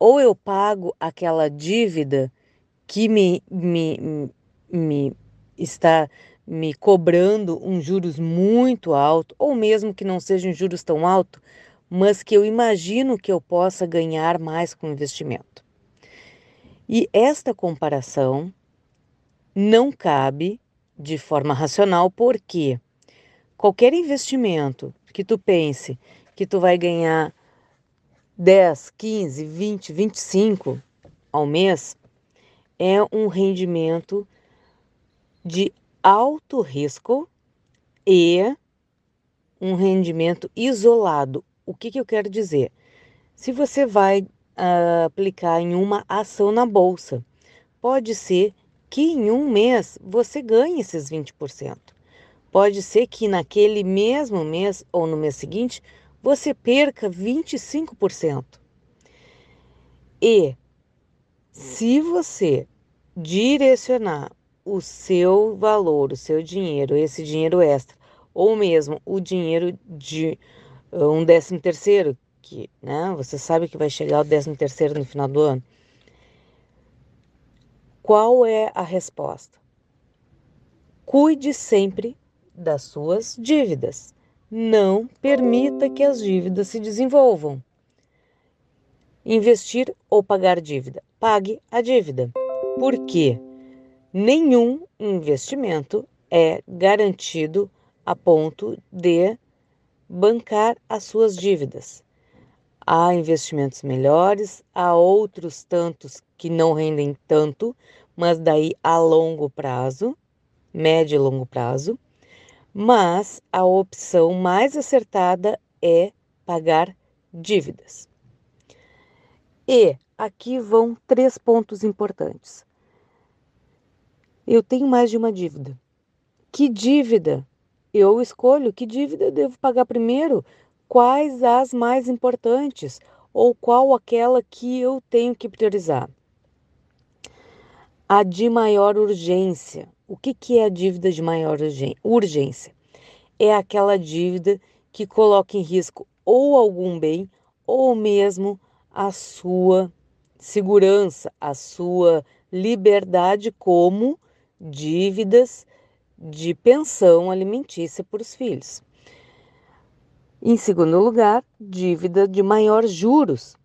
Speaker 23: ou eu pago aquela dívida que me, me, me está me cobrando um juros muito alto, ou mesmo que não sejam juros tão alto, mas que eu imagino que eu possa ganhar mais com o investimento. E esta comparação não cabe de forma racional, porque qualquer investimento que tu pense que tu vai ganhar 10, 15, 20, 25 ao mês é um rendimento de alto risco e um rendimento isolado. O que, que eu quero dizer? Se você vai aplicar em uma ação na bolsa. Pode ser que em um mês você ganhe esses 20%. Pode ser que naquele mesmo mês ou no mês seguinte você perca 25%. E se você direcionar o seu valor, o seu dinheiro, esse dinheiro extra, ou mesmo o dinheiro de uh, um décimo terceiro, que né, você sabe que vai chegar o 13 terceiro no final do ano. Qual é a resposta? Cuide sempre das suas dívidas. Não permita que as dívidas se desenvolvam. Investir ou pagar dívida. pague a dívida. Por quê? Nenhum investimento é garantido a ponto de bancar as suas dívidas. Há investimentos melhores, há outros tantos que não rendem tanto, mas daí a longo prazo, médio e longo prazo. Mas a opção mais acertada é pagar dívidas. E aqui vão três pontos importantes. Eu tenho mais de uma dívida. Que dívida eu escolho? Que dívida eu devo pagar primeiro? Quais as mais importantes? Ou qual aquela que eu tenho que priorizar? A de maior urgência. O que, que é a dívida de maior urgência? É aquela dívida que coloca em risco ou algum bem ou mesmo a sua segurança, a sua liberdade, como dívidas de pensão alimentícia para os filhos. Em segundo lugar, dívida de maior juros.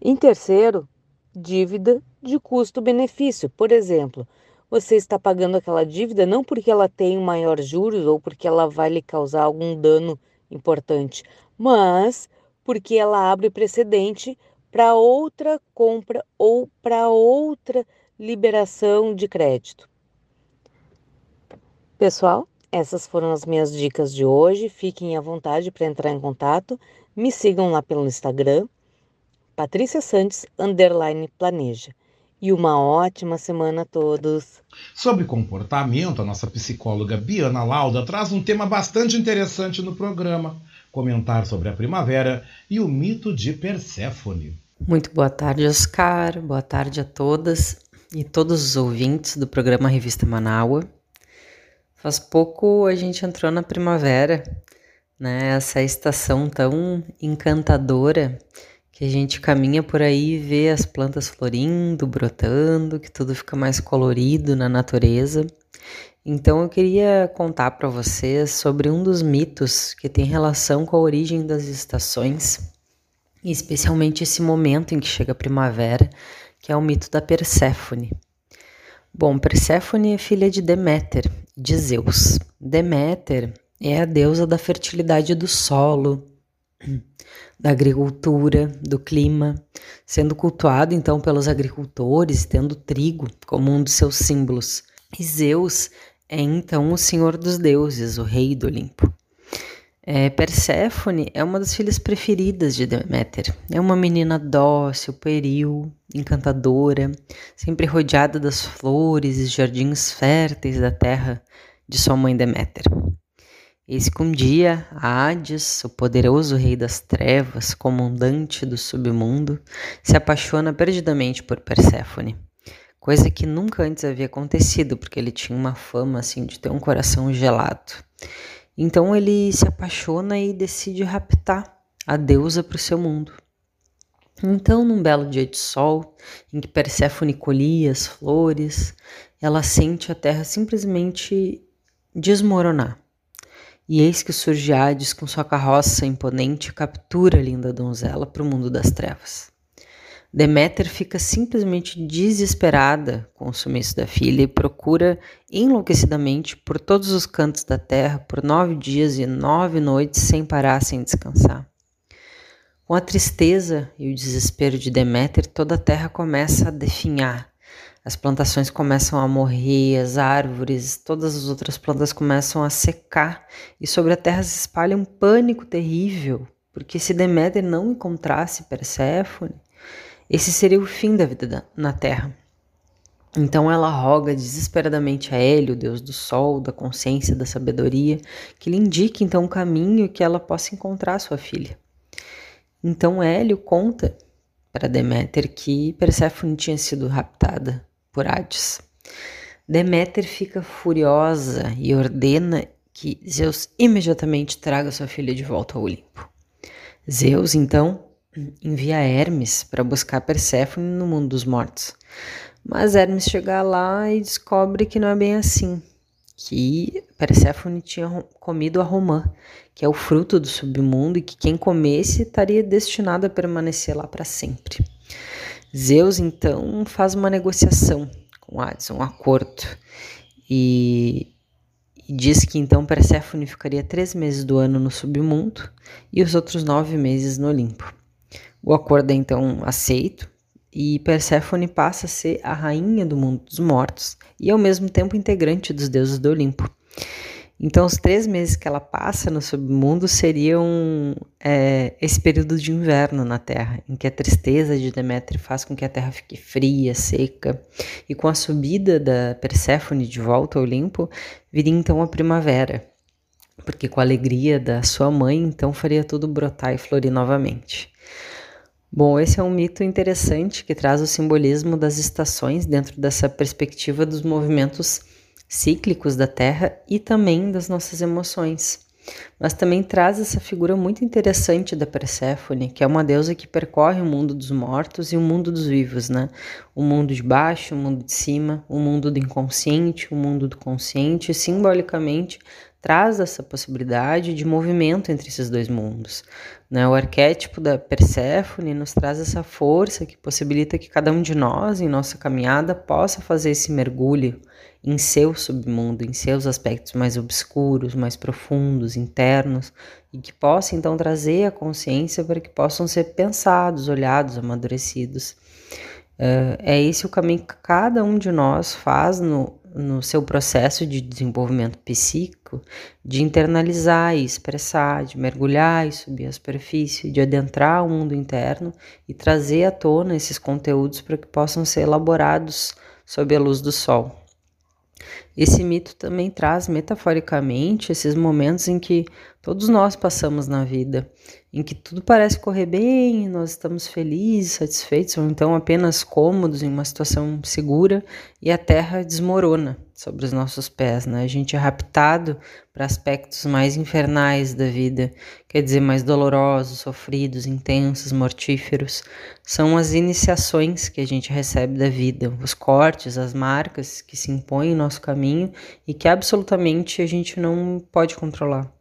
Speaker 23: Em terceiro, dívida de custo-benefício. Por exemplo, você está pagando aquela dívida não porque ela tem maior juros ou porque ela vai lhe causar algum dano importante, mas porque ela abre precedente para outra compra ou para outra liberação de crédito. Pessoal, essas foram as minhas dicas de hoje. Fiquem à vontade para entrar em contato. Me sigam lá pelo Instagram, Patrícia Santos, underline planeja. E uma ótima semana a todos.
Speaker 2: Sobre comportamento, a nossa psicóloga Biana Lauda traz um tema bastante interessante no programa. Comentar sobre a primavera e o mito de Perséfone.
Speaker 24: Muito boa tarde, Oscar. Boa tarde a todas e todos os ouvintes do programa Revista Manaua. Faz pouco a gente entrou na primavera, né? Essa estação tão encantadora que a gente caminha por aí e vê as plantas florindo, brotando, que tudo fica mais colorido na natureza. Então eu queria contar para vocês sobre um dos mitos que tem relação com a origem das estações, especialmente esse momento em que chega a primavera, que é o mito da Perséfone. Bom, Perséfone é filha de Deméter, de Zeus. Deméter é a deusa da fertilidade do solo, da agricultura, do clima, sendo cultuado então pelos agricultores, tendo trigo como um dos seus símbolos. E Zeus é então o senhor dos deuses, o rei do Olimpo. É, Perséfone é uma das filhas preferidas de Deméter. É uma menina dócil, pueril, encantadora, sempre rodeada das flores e jardins férteis da terra de sua mãe Deméter. Eis que um dia Hades, o poderoso rei das trevas, comandante do submundo, se apaixona perdidamente por Perséfone, coisa que nunca antes havia acontecido, porque ele tinha uma fama assim de ter um coração gelado. Então ele se apaixona e decide raptar a deusa para o seu mundo. Então, num belo dia de sol, em que Perséfone colhia as flores, ela sente a terra simplesmente desmoronar. E eis que surge Hades com sua carroça imponente e captura a linda donzela para o mundo das trevas. Deméter fica simplesmente desesperada com o sumiço da filha e procura enlouquecidamente por todos os cantos da terra por nove dias e nove noites sem parar, sem descansar. Com a tristeza e o desespero de Deméter, toda a terra começa a definhar. As plantações começam a morrer, as árvores, todas as outras plantas começam a secar e sobre a terra se espalha um pânico terrível, porque se Deméter não encontrasse Perséfone, esse seria o fim da vida na Terra. Então ela roga desesperadamente a Hélio, deus do sol, da consciência, da sabedoria, que lhe indique então um caminho que ela possa encontrar sua filha. Então Hélio conta para Deméter que Perséfone tinha sido raptada por Hades. Deméter fica furiosa e ordena que Zeus imediatamente traga sua filha de volta ao Olimpo. Zeus então envia Hermes para buscar Perséfone no mundo dos mortos. Mas Hermes chega lá e descobre que não é bem assim, que Perséfone tinha comido a romã, que é o fruto do submundo e que quem comesse estaria destinado a permanecer lá para sempre. Zeus então faz uma negociação com Hades, um acordo, e, e diz que então Perséfone ficaria três meses do ano no submundo e os outros nove meses no Olimpo. O acordo é então aceito e Perséfone passa a ser a rainha do mundo dos mortos e ao mesmo tempo integrante dos deuses do Olimpo. Então, os três meses que ela passa no submundo seriam é, esse período de inverno na Terra, em que a tristeza de Deméter faz com que a Terra fique fria, seca, e com a subida da Perséfone de volta ao Olimpo, viria então a primavera, porque com a alegria da sua mãe, então faria tudo brotar e florir novamente. Bom, esse é um mito interessante que traz o simbolismo das estações dentro dessa perspectiva dos movimentos cíclicos da Terra e também das nossas emoções. Mas também traz essa figura muito interessante da Perséfone, que é uma deusa que percorre o mundo dos mortos e o mundo dos vivos, né? O mundo de baixo, o mundo de cima, o mundo do inconsciente, o mundo do consciente, simbolicamente traz essa possibilidade de movimento entre esses dois mundos. Né? O arquétipo da Perséfone nos traz essa força que possibilita que cada um de nós, em nossa caminhada, possa fazer esse mergulho em seu submundo, em seus aspectos mais obscuros, mais profundos, internos, e que possa então trazer a consciência para que possam ser pensados, olhados, amadurecidos. Uh, é esse o caminho que cada um de nós faz no, no seu processo de desenvolvimento psíquico, de internalizar e expressar, de mergulhar e subir a superfície, de adentrar o mundo interno e trazer à tona esses conteúdos para que possam ser elaborados sob a luz do sol. Esse mito também traz metaforicamente esses momentos em que todos nós passamos na vida, em que tudo parece correr bem, nós estamos felizes, satisfeitos ou então apenas cômodos em uma situação segura e a terra desmorona sobre os nossos pés, né? A gente é raptado para aspectos mais infernais da vida, quer dizer, mais dolorosos, sofridos, intensos, mortíferos. São as iniciações que a gente recebe da vida, os cortes, as marcas que se impõem no nosso caminho e que absolutamente a gente não pode controlar.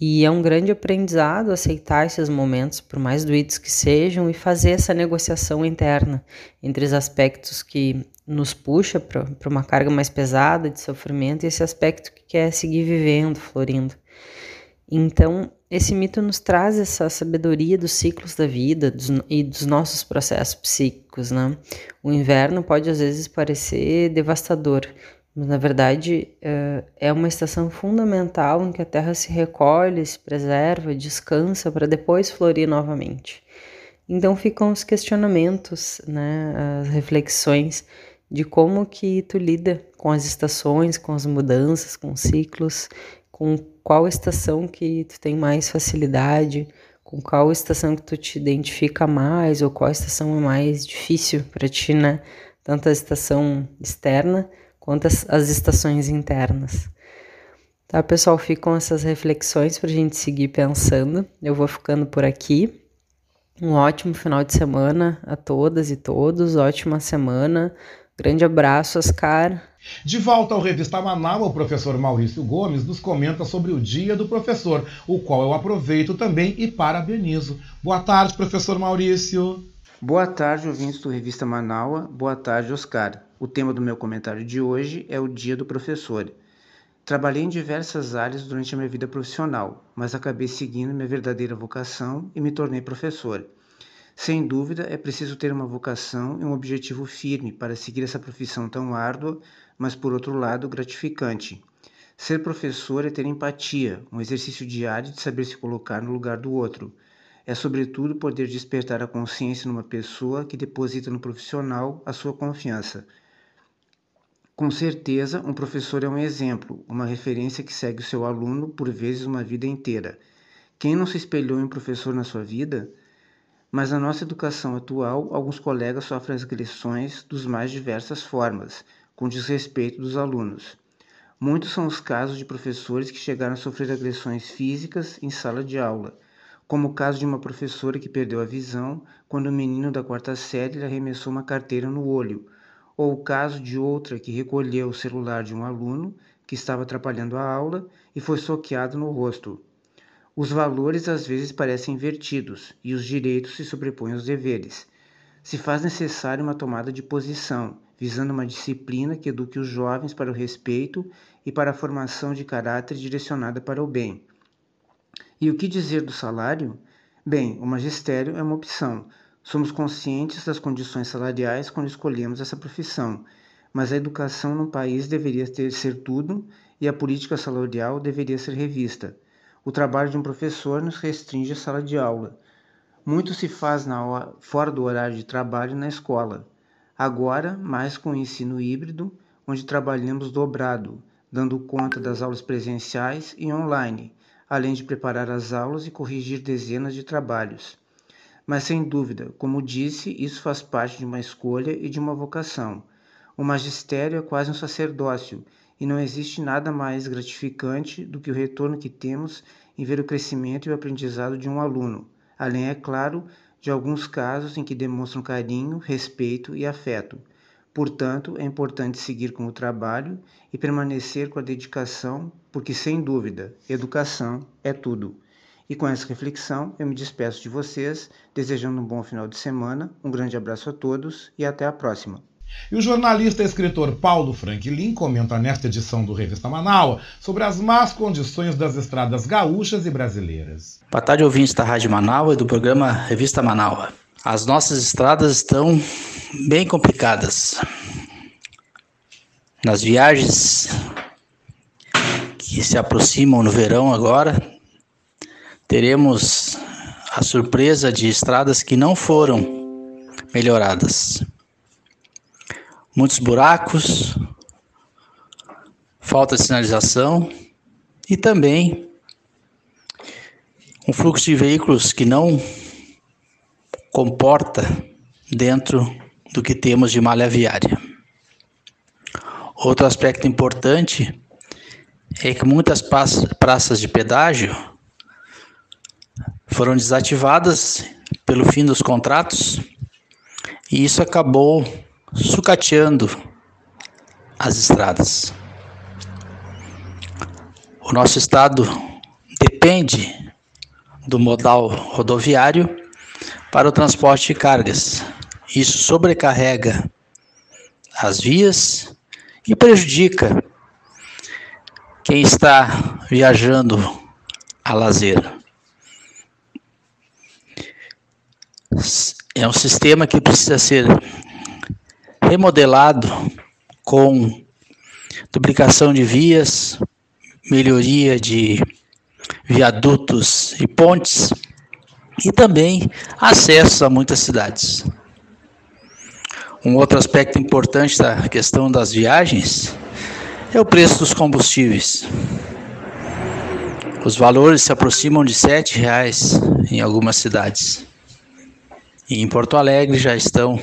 Speaker 24: E é um grande aprendizado aceitar esses momentos, por mais doídos que sejam, e fazer essa negociação interna entre os aspectos que nos puxa para uma carga mais pesada de sofrimento e esse aspecto que quer seguir vivendo, florindo. Então, esse mito nos traz essa sabedoria dos ciclos da vida dos, e dos nossos processos psíquicos, né? O inverno pode às vezes parecer devastador, mas na verdade é uma estação fundamental em que a Terra se recolhe, se preserva, descansa para depois florir novamente. Então ficam os questionamentos, né, as reflexões de como que tu lida com as estações, com as mudanças, com os ciclos, com qual estação que tu tem mais facilidade, com qual estação que tu te identifica mais ou qual estação é mais difícil para ti, né? Tanto a estação externa quanto as, as estações internas. Tá, pessoal? Ficam essas reflexões para a gente seguir pensando. Eu vou ficando por aqui. Um ótimo final de semana a todas e todos, ótima semana. Grande abraço, Oscar.
Speaker 2: De volta ao Revista Manaus, o professor Maurício Gomes nos comenta sobre o Dia do Professor, o qual eu aproveito também e parabenizo. Boa tarde, professor Maurício.
Speaker 13: Boa tarde, ouvintes do Revista Manaua. Boa tarde, Oscar. O tema do meu comentário de hoje é o Dia do Professor. Trabalhei em diversas áreas durante a minha vida profissional, mas acabei seguindo minha verdadeira vocação e me tornei professor. Sem dúvida, é preciso ter uma vocação e um objetivo firme para seguir essa profissão tão árdua, mas por outro lado gratificante. Ser professor é ter empatia, um exercício diário de saber se colocar no lugar do outro. É, sobretudo, poder despertar a consciência numa pessoa que deposita no profissional a sua confiança. Com certeza, um professor é um exemplo, uma referência que segue o seu aluno por vezes uma vida inteira. Quem não se espelhou em um professor na sua vida? Mas na nossa educação atual, alguns colegas sofrem agressões dos mais diversas formas, com desrespeito dos alunos. Muitos são os casos de professores que chegaram a sofrer agressões físicas em sala de aula, como o caso de uma professora que perdeu a visão quando um menino da quarta série lhe arremessou uma carteira no olho, ou o caso de outra que recolheu o celular de um aluno que estava atrapalhando a aula e foi soqueado no rosto. Os valores às vezes parecem invertidos e os direitos se sobrepõem aos deveres. se faz necessária uma tomada de posição, visando uma disciplina que eduque os jovens para o respeito e para a formação de caráter direcionada para o bem. E o que dizer do salário? Bem, o magistério é uma opção. Somos conscientes das condições salariais quando escolhemos essa profissão, mas a educação no país deveria ter, ser tudo e a política salarial deveria ser revista. O trabalho de um professor nos restringe a sala de aula. Muito se faz hora, fora do horário de trabalho na escola. Agora, mais com o ensino híbrido, onde trabalhamos dobrado, dando conta das aulas presenciais e online, além de preparar as aulas e corrigir dezenas de trabalhos. Mas sem dúvida, como disse, isso faz parte de uma escolha e de uma vocação. O magistério é quase um sacerdócio, e não existe nada mais gratificante do que o retorno que temos em ver o crescimento e o aprendizado de um aluno além, é claro, de alguns casos em que demonstram carinho, respeito e afeto. Portanto, é importante seguir com o trabalho e permanecer com a dedicação, porque, sem dúvida, educação é tudo. E com essa reflexão, eu me despeço de vocês, desejando um bom final de semana, um grande abraço a todos e até a próxima.
Speaker 2: E o jornalista e escritor Paulo Franklin comenta nesta edição do Revista Manaus sobre as más condições das estradas gaúchas e brasileiras.
Speaker 25: Boa tarde, ouvintes da Rádio Manaus e do programa Revista Manaus. As nossas estradas estão bem complicadas. Nas viagens que se aproximam no verão agora, teremos a surpresa de estradas que não foram melhoradas muitos buracos, falta de sinalização e também um fluxo de veículos que não comporta dentro do que temos de malha viária. Outro aspecto importante é que muitas praças de pedágio foram desativadas pelo fim dos contratos e isso acabou sucateando as estradas. O nosso estado depende do modal rodoviário para o transporte de cargas. Isso sobrecarrega as vias e prejudica quem está viajando a lazer. É um sistema que precisa ser remodelado com duplicação de vias, melhoria de viadutos e pontes e também acesso a muitas cidades. Um outro aspecto importante da questão das viagens é o preço dos combustíveis. Os valores se aproximam de R$ reais em algumas cidades. E em Porto Alegre já estão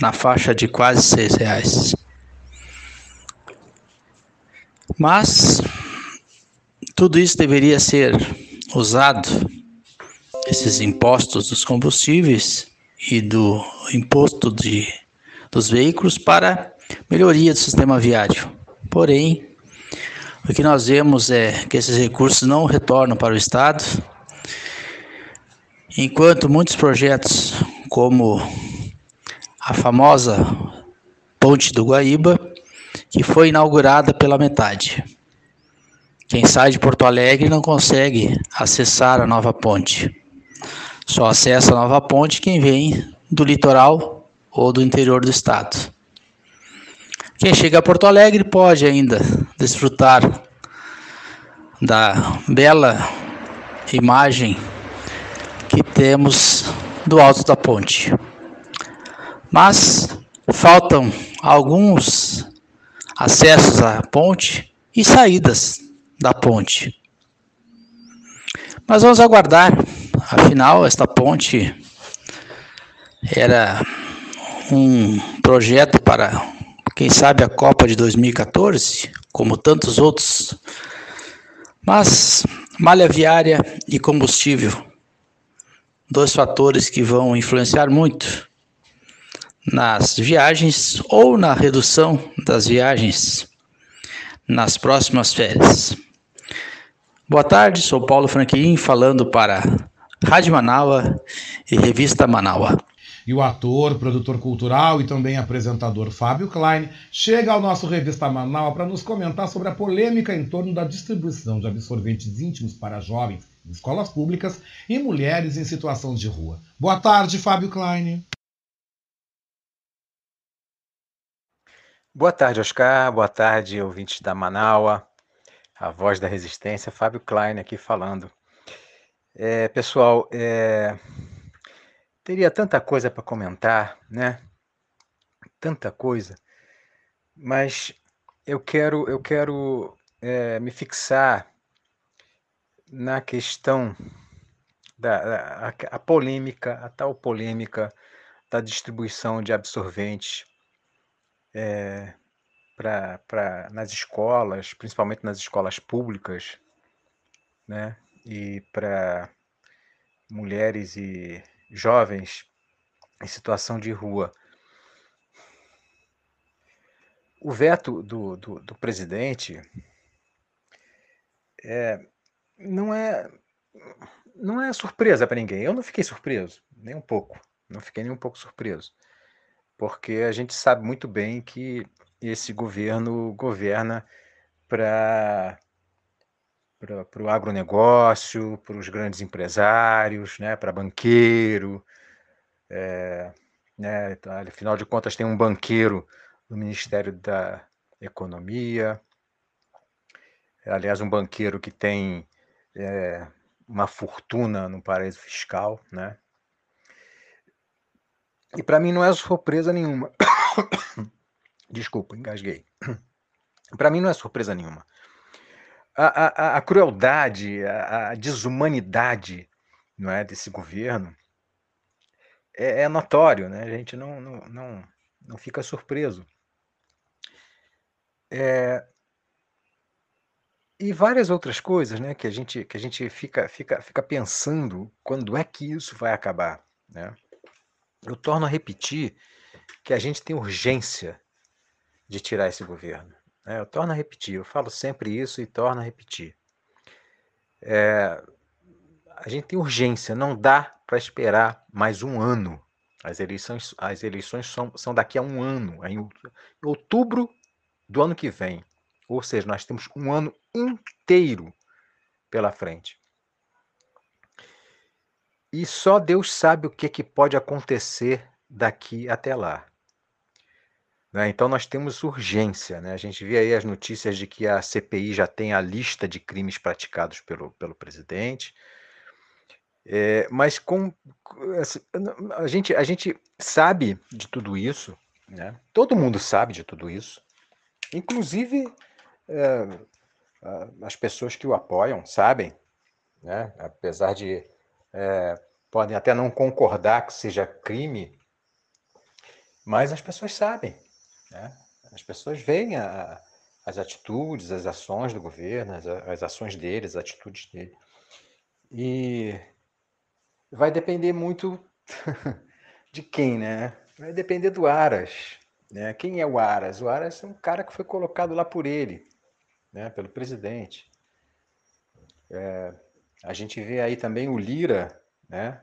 Speaker 25: na faixa de quase seis reais. Mas tudo isso deveria ser usado, esses impostos dos combustíveis e do imposto de, dos veículos para melhoria do sistema viário. Porém, o que nós vemos é que esses recursos não retornam para o Estado, enquanto muitos projetos como a famosa Ponte do Guaíba, que foi inaugurada pela metade. Quem sai de Porto Alegre não consegue acessar a nova ponte. Só acessa a nova ponte quem vem do litoral ou do interior do estado. Quem chega a Porto Alegre pode ainda desfrutar da bela imagem que temos do alto da ponte mas faltam alguns acessos à ponte e saídas da ponte. Mas vamos aguardar, afinal, esta ponte era um projeto para, quem sabe, a Copa de 2014, como tantos outros. Mas malha viária e combustível, dois fatores que vão influenciar muito nas viagens ou na redução das viagens nas próximas férias. Boa tarde, sou Paulo Franquin falando para Rádio Manaua e Revista Manaua.
Speaker 2: E o ator, produtor cultural e também apresentador Fábio Klein chega ao nosso Revista Manaus para nos comentar sobre a polêmica em torno da distribuição de absorventes íntimos para jovens escolas públicas e mulheres em situação de rua. Boa tarde, Fábio Klein.
Speaker 26: Boa tarde, Oscar. Boa tarde, ouvintes da Manaua. A voz da resistência, Fábio Klein aqui falando. É, pessoal, é, teria tanta coisa para comentar, né? Tanta coisa, mas eu quero, eu quero é, me fixar na questão da a, a polêmica, a tal polêmica da distribuição de absorventes é, pra, pra, nas escolas, principalmente nas escolas públicas, né? E para mulheres e jovens em situação de rua. O veto do, do, do presidente é, não é não é surpresa para ninguém. Eu não fiquei surpreso, nem um pouco. Não fiquei nem um pouco surpreso. Porque a gente sabe muito bem que esse governo governa para para o agronegócio, para os grandes empresários, né, para banqueiro. É, né, afinal de contas, tem um banqueiro no Ministério da Economia. Aliás, um banqueiro que tem é, uma fortuna no paraíso fiscal. Né? E para mim não é surpresa nenhuma. Desculpa, engasguei. Para mim não é surpresa nenhuma a, a, a crueldade, a, a, desumanidade não é, desse governo é, é, notório, né? a gente não, não, não, não fica surpreso. É, e várias outras coisas né, que a gente, que a gente fica, fica, fica pensando quando é que isso vai acabar. Né? Eu torno a repetir que a gente tem urgência de tirar esse governo. É, eu torno a repetir, eu falo sempre isso e torno a repetir. É, a gente tem urgência, não dá para esperar mais um ano. As eleições, as eleições são, são daqui a um ano, em outubro do ano que vem. Ou seja, nós temos um ano inteiro pela frente. E só Deus sabe o que, que pode acontecer daqui até lá. Né? Então nós temos urgência. Né? A gente vê aí as notícias de que a CPI já tem a lista de crimes praticados pelo, pelo presidente. É, mas com, assim, a, gente, a gente sabe de tudo isso, né? todo mundo sabe de tudo isso, inclusive é, as pessoas que o apoiam sabem, né? apesar de é, podem até não concordar que seja crime, mas as pessoas sabem. Né? As pessoas veem a, as atitudes, as ações do governo, as, as ações dele, as atitudes dele. E vai depender muito de quem, né? Vai depender do Aras. Né? Quem é o Aras? O Aras é um cara que foi colocado lá por ele, né? pelo presidente. É, a gente vê aí também o Lira, né?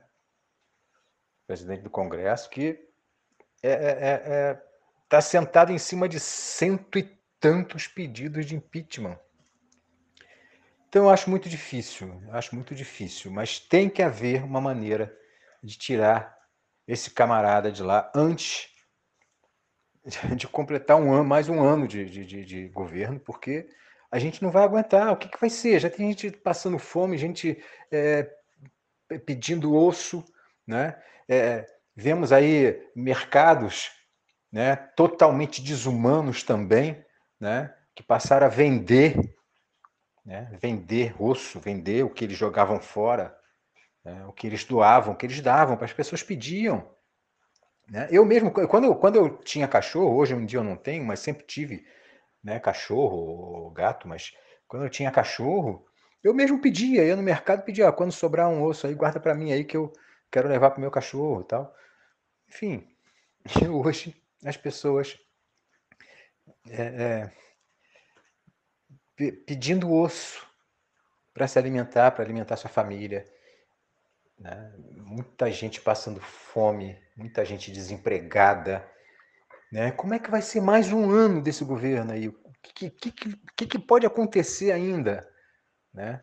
Speaker 26: presidente do Congresso, que é, é, é, é está sentado em cima de cento e tantos pedidos de impeachment. Então eu acho muito difícil, acho muito difícil, mas tem que haver uma maneira de tirar esse camarada de lá antes de completar um ano, mais um ano de, de, de governo, porque a gente não vai aguentar. O que, que vai ser? Já tem gente passando fome, gente é, pedindo osso, né? É, vemos aí mercados né, totalmente desumanos também, né, que passaram a vender, né, vender osso, vender o que eles jogavam fora, né, o que eles doavam, o que eles davam, para as pessoas pediam. Né? Eu mesmo, quando eu, quando eu tinha cachorro, hoje um dia eu não tenho, mas sempre tive né, cachorro ou gato, mas quando eu tinha cachorro, eu mesmo pedia, ia no mercado pedia, ah, quando sobrar um osso aí, guarda para mim aí que eu quero levar para o meu cachorro tal. Enfim, hoje as pessoas é, é, pedindo osso para se alimentar, para alimentar sua família. né? muita gente passando fome, muita gente desempregada. Né? Como é que vai ser mais um ano desse governo aí? O que, que, que, que pode acontecer ainda? Né?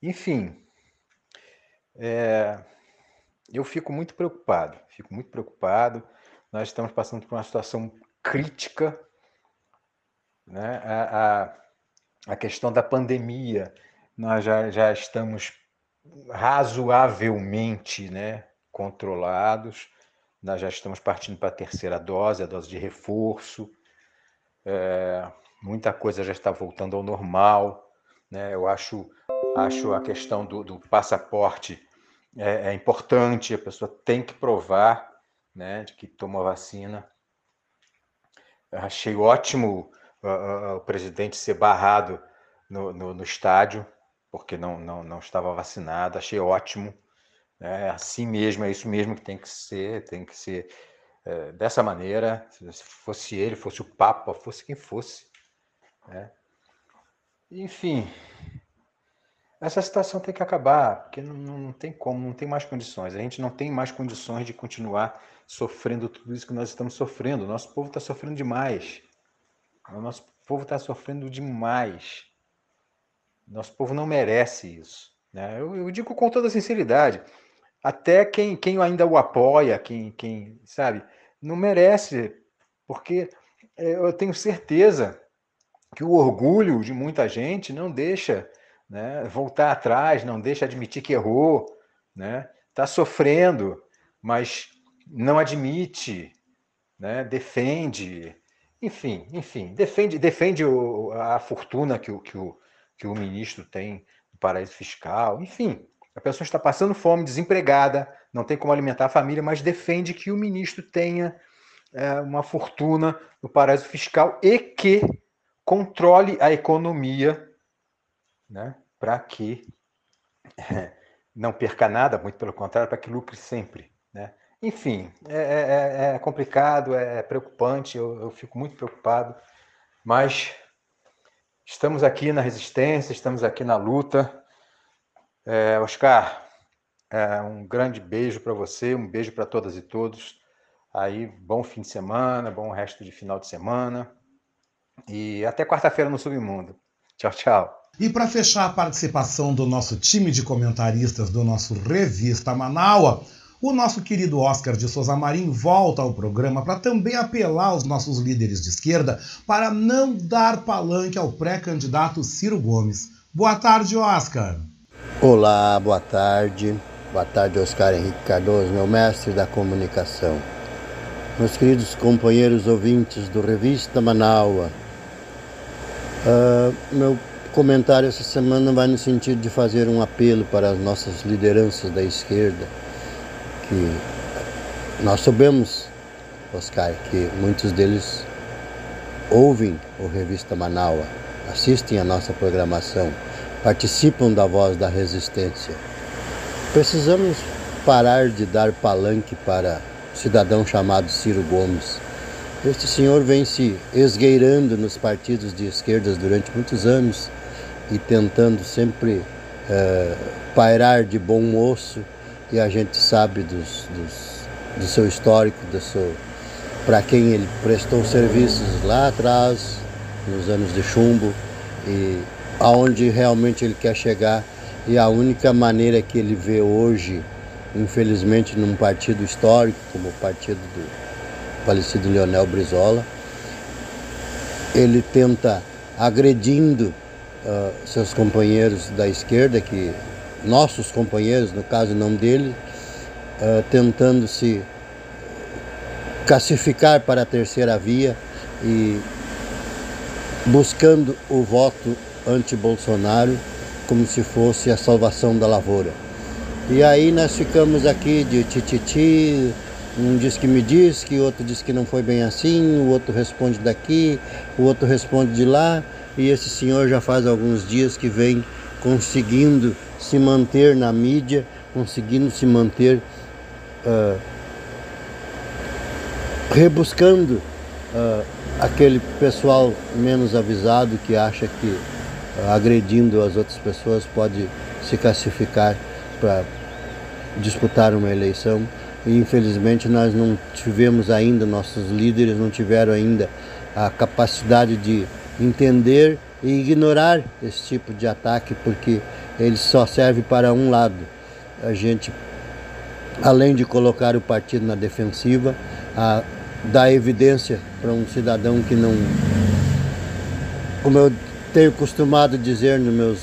Speaker 26: Enfim, é, eu fico muito preocupado, fico muito preocupado. Nós estamos passando por uma situação crítica, né? a, a, a questão da pandemia, nós já, já estamos razoavelmente né, controlados, nós já estamos partindo para a terceira dose, a dose de reforço, é, muita coisa já está voltando ao normal, né? eu acho, acho a questão do, do passaporte é, é, importante, a pessoa tem que provar né, de que tomou a vacina. Eu achei ótimo uh, o presidente ser barrado no, no, no, estádio, porque não, não, não estava vacinado, achei ótimo. É assim mesmo, é isso mesmo que tem que ser, tem que ser é, dessa maneira. Se fosse ele, fosse o Papa, fosse quem fosse. Né? Enfim, essa situação tem que acabar, porque não, não, tem como, não tem mais condições. A gente não tem mais condições de continuar sofrendo tudo isso que nós estamos sofrendo. O nosso povo está sofrendo demais. O nosso povo está sofrendo demais. Nosso povo não merece isso. Né? Eu, eu, digo com toda sinceridade. Até quem, quem ainda o apoia, quem, quem sabe, não merece, porque é, eu tenho certeza que o orgulho de muita gente não deixa né? voltar atrás, não deixa admitir que errou, né? Está sofrendo, mas não admite, né? Defende, enfim, enfim, defende, defende o, a fortuna que o, que o que o ministro tem no paraíso fiscal, enfim, a pessoa está passando fome, desempregada, não tem como alimentar a família, mas defende que o ministro tenha é, uma fortuna no paraíso fiscal e que controle a economia né, para que é, não perca nada, muito pelo contrário, para que lucre sempre. Né? Enfim, é, é, é, é complicado, é preocupante, eu, eu, fico muito preocupado, mas estamos aqui na resistência, estamos aqui na luta. É, Oscar, é, um grande beijo para você, um beijo para todas e todos. Aí, bom fim de semana, bom resto de final de semana. E até quarta-feira no Submundo. Tchau, tchau.
Speaker 2: E para fechar a participação do nosso time de comentaristas do nosso Revista Manaua, o nosso querido Oscar de Souza Marim volta ao programa para também apelar aos nossos líderes de esquerda para não dar palanque ao pré-candidato Ciro Gomes. Boa tarde, Oscar.
Speaker 27: Olá, boa tarde. Boa tarde, Oscar Henrique Cardoso, meu mestre da comunicação. Meus queridos companheiros ouvintes do Revista Manaua, uh, meu comentário essa semana vai no sentido de fazer um apelo para as nossas lideranças da esquerda, que nós sabemos, Oscar, que muitos deles ouvem o Revista Manaua, assistem a nossa programação, participam da voz da resistência. Precisamos parar de dar palanque para um cidadão chamado Ciro Gomes. Este senhor vem se esgueirando nos partidos de esquerdas durante muitos anos e tentando sempre é, pairar de bom moço e a gente sabe dos, dos, do seu histórico, do seu, para quem ele prestou serviços lá atrás, nos anos de chumbo, e aonde realmente ele quer chegar. E a única maneira que ele vê hoje, infelizmente num partido histórico como o partido do falecido Leonel Brizola, ele tenta agredindo uh, seus companheiros da esquerda, que nossos companheiros, no caso não dele, uh, tentando se classificar para a terceira via e buscando o voto anti-Bolsonaro como se fosse a salvação da lavoura. E aí nós ficamos aqui de tititi, um diz que me diz, que outro diz que não foi bem assim, o outro responde daqui, o outro responde de lá, e esse senhor já faz alguns dias que vem conseguindo se manter na mídia, conseguindo se manter uh, rebuscando uh, aquele pessoal menos avisado que acha que agredindo as outras pessoas pode se classificar para disputar uma eleição e infelizmente nós não tivemos ainda, nossos líderes não tiveram ainda a capacidade de entender e ignorar esse tipo de ataque, porque ele só serve para um lado. A gente, além de colocar o partido na defensiva, a dar evidência para um cidadão que não, como eu tenho costumado dizer nas minhas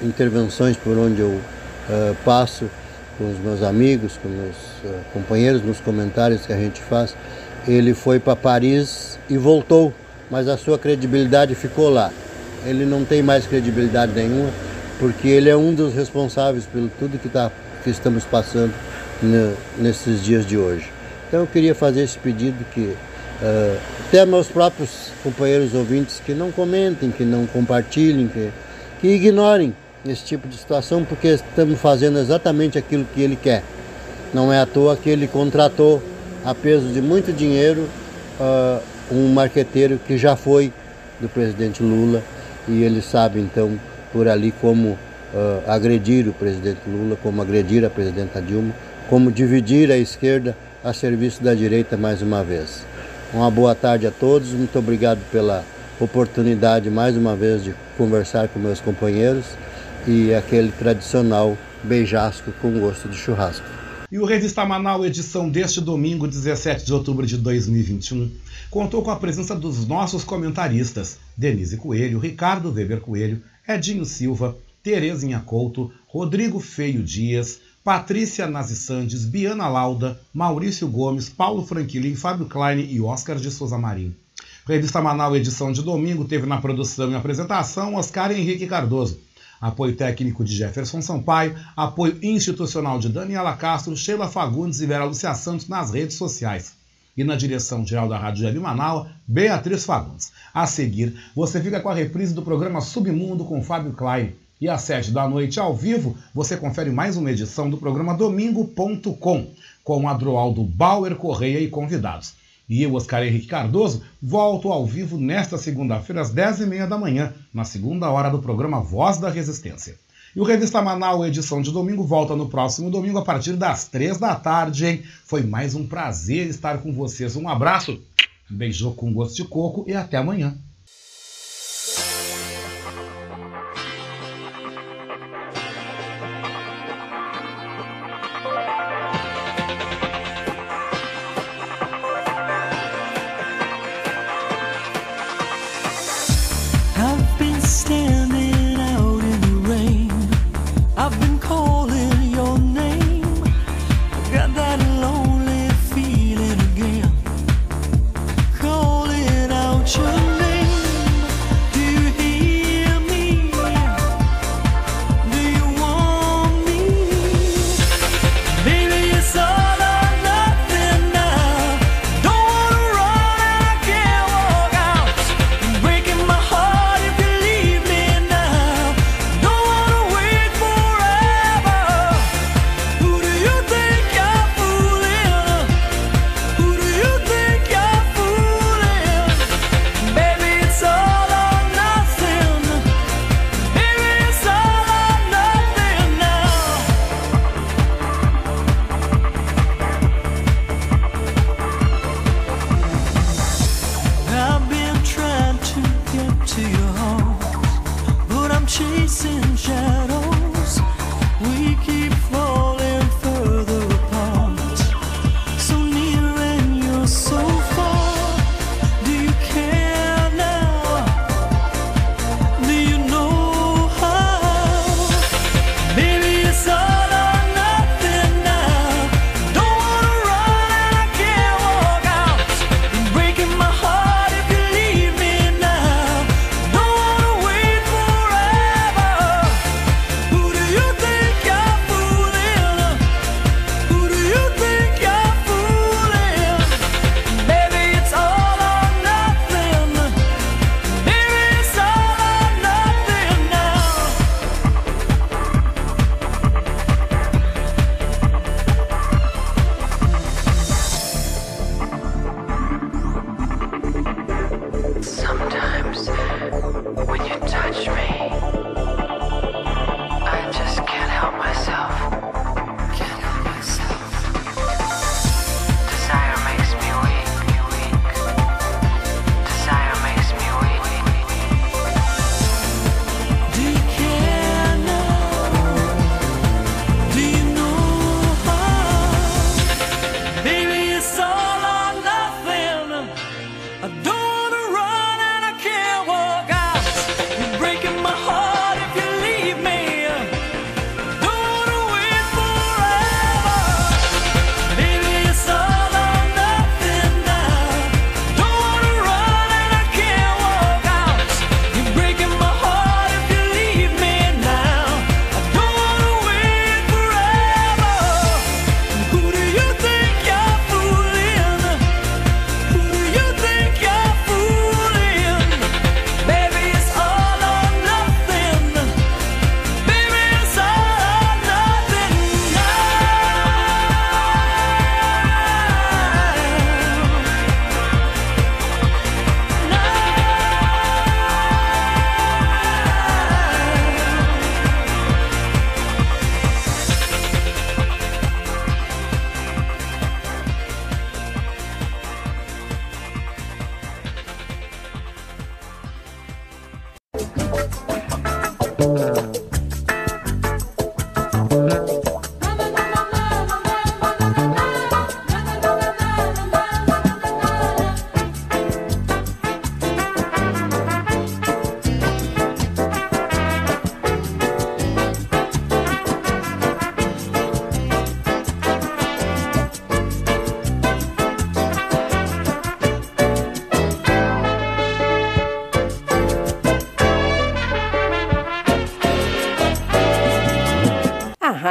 Speaker 27: intervenções por onde eu uh, passo, com os meus amigos, com meus uh, companheiros, nos comentários que a gente faz, ele foi para Paris e voltou, mas a sua credibilidade ficou lá. Ele não tem mais credibilidade nenhuma, porque ele é um dos responsáveis pelo tudo que, tá, que estamos passando ne, nesses dias de hoje. Então eu queria fazer esse pedido que uh, até meus próprios companheiros ouvintes que não comentem, que não compartilhem, que, que ignorem esse tipo de situação, porque estamos fazendo exatamente aquilo que ele quer. Não é à toa que ele contratou a peso de muito dinheiro uh, um marqueteiro que já foi do presidente Lula e ele sabe então por ali como uh, agredir o presidente Lula, como agredir a presidenta Dilma, como dividir a esquerda a serviço da direita mais uma vez. Uma boa tarde a todos, muito obrigado pela oportunidade mais uma vez de conversar com meus companheiros e aquele tradicional beijasco com gosto de churrasco.
Speaker 2: E o Revista Manaus, edição deste domingo, 17 de outubro de 2021, contou com a presença dos nossos comentaristas Denise Coelho, Ricardo Weber Coelho, Edinho Silva, Terezinha Couto, Rodrigo Feio Dias, Patrícia Nazi Sandes, Biana Lauda, Maurício Gomes, Paulo Franquilin, Fábio Klein e Oscar de Souza Marim. Revista Manaus, edição de domingo, teve na produção e apresentação Oscar Henrique Cardoso. Apoio técnico de Jefferson Sampaio, apoio institucional de Daniela Castro, Sheila Fagundes e Vera Lúcia Santos nas redes sociais. E na direção geral da Rádio Web Manaus, Beatriz Fagundes. A seguir, você fica com a reprise do programa Submundo com Fábio Klein. E às sete da noite, ao vivo, você confere mais uma edição do programa Domingo.com, com Adroaldo Bauer Correia e convidados. E eu, Oscar Henrique Cardoso, volto ao vivo nesta segunda-feira, às dez e meia da manhã, na segunda hora do programa Voz da Resistência. E o Revista Manaus, edição de domingo, volta no próximo domingo, a partir das três da tarde, hein? Foi mais um prazer estar com vocês. Um abraço, um beijo com gosto de coco e até amanhã.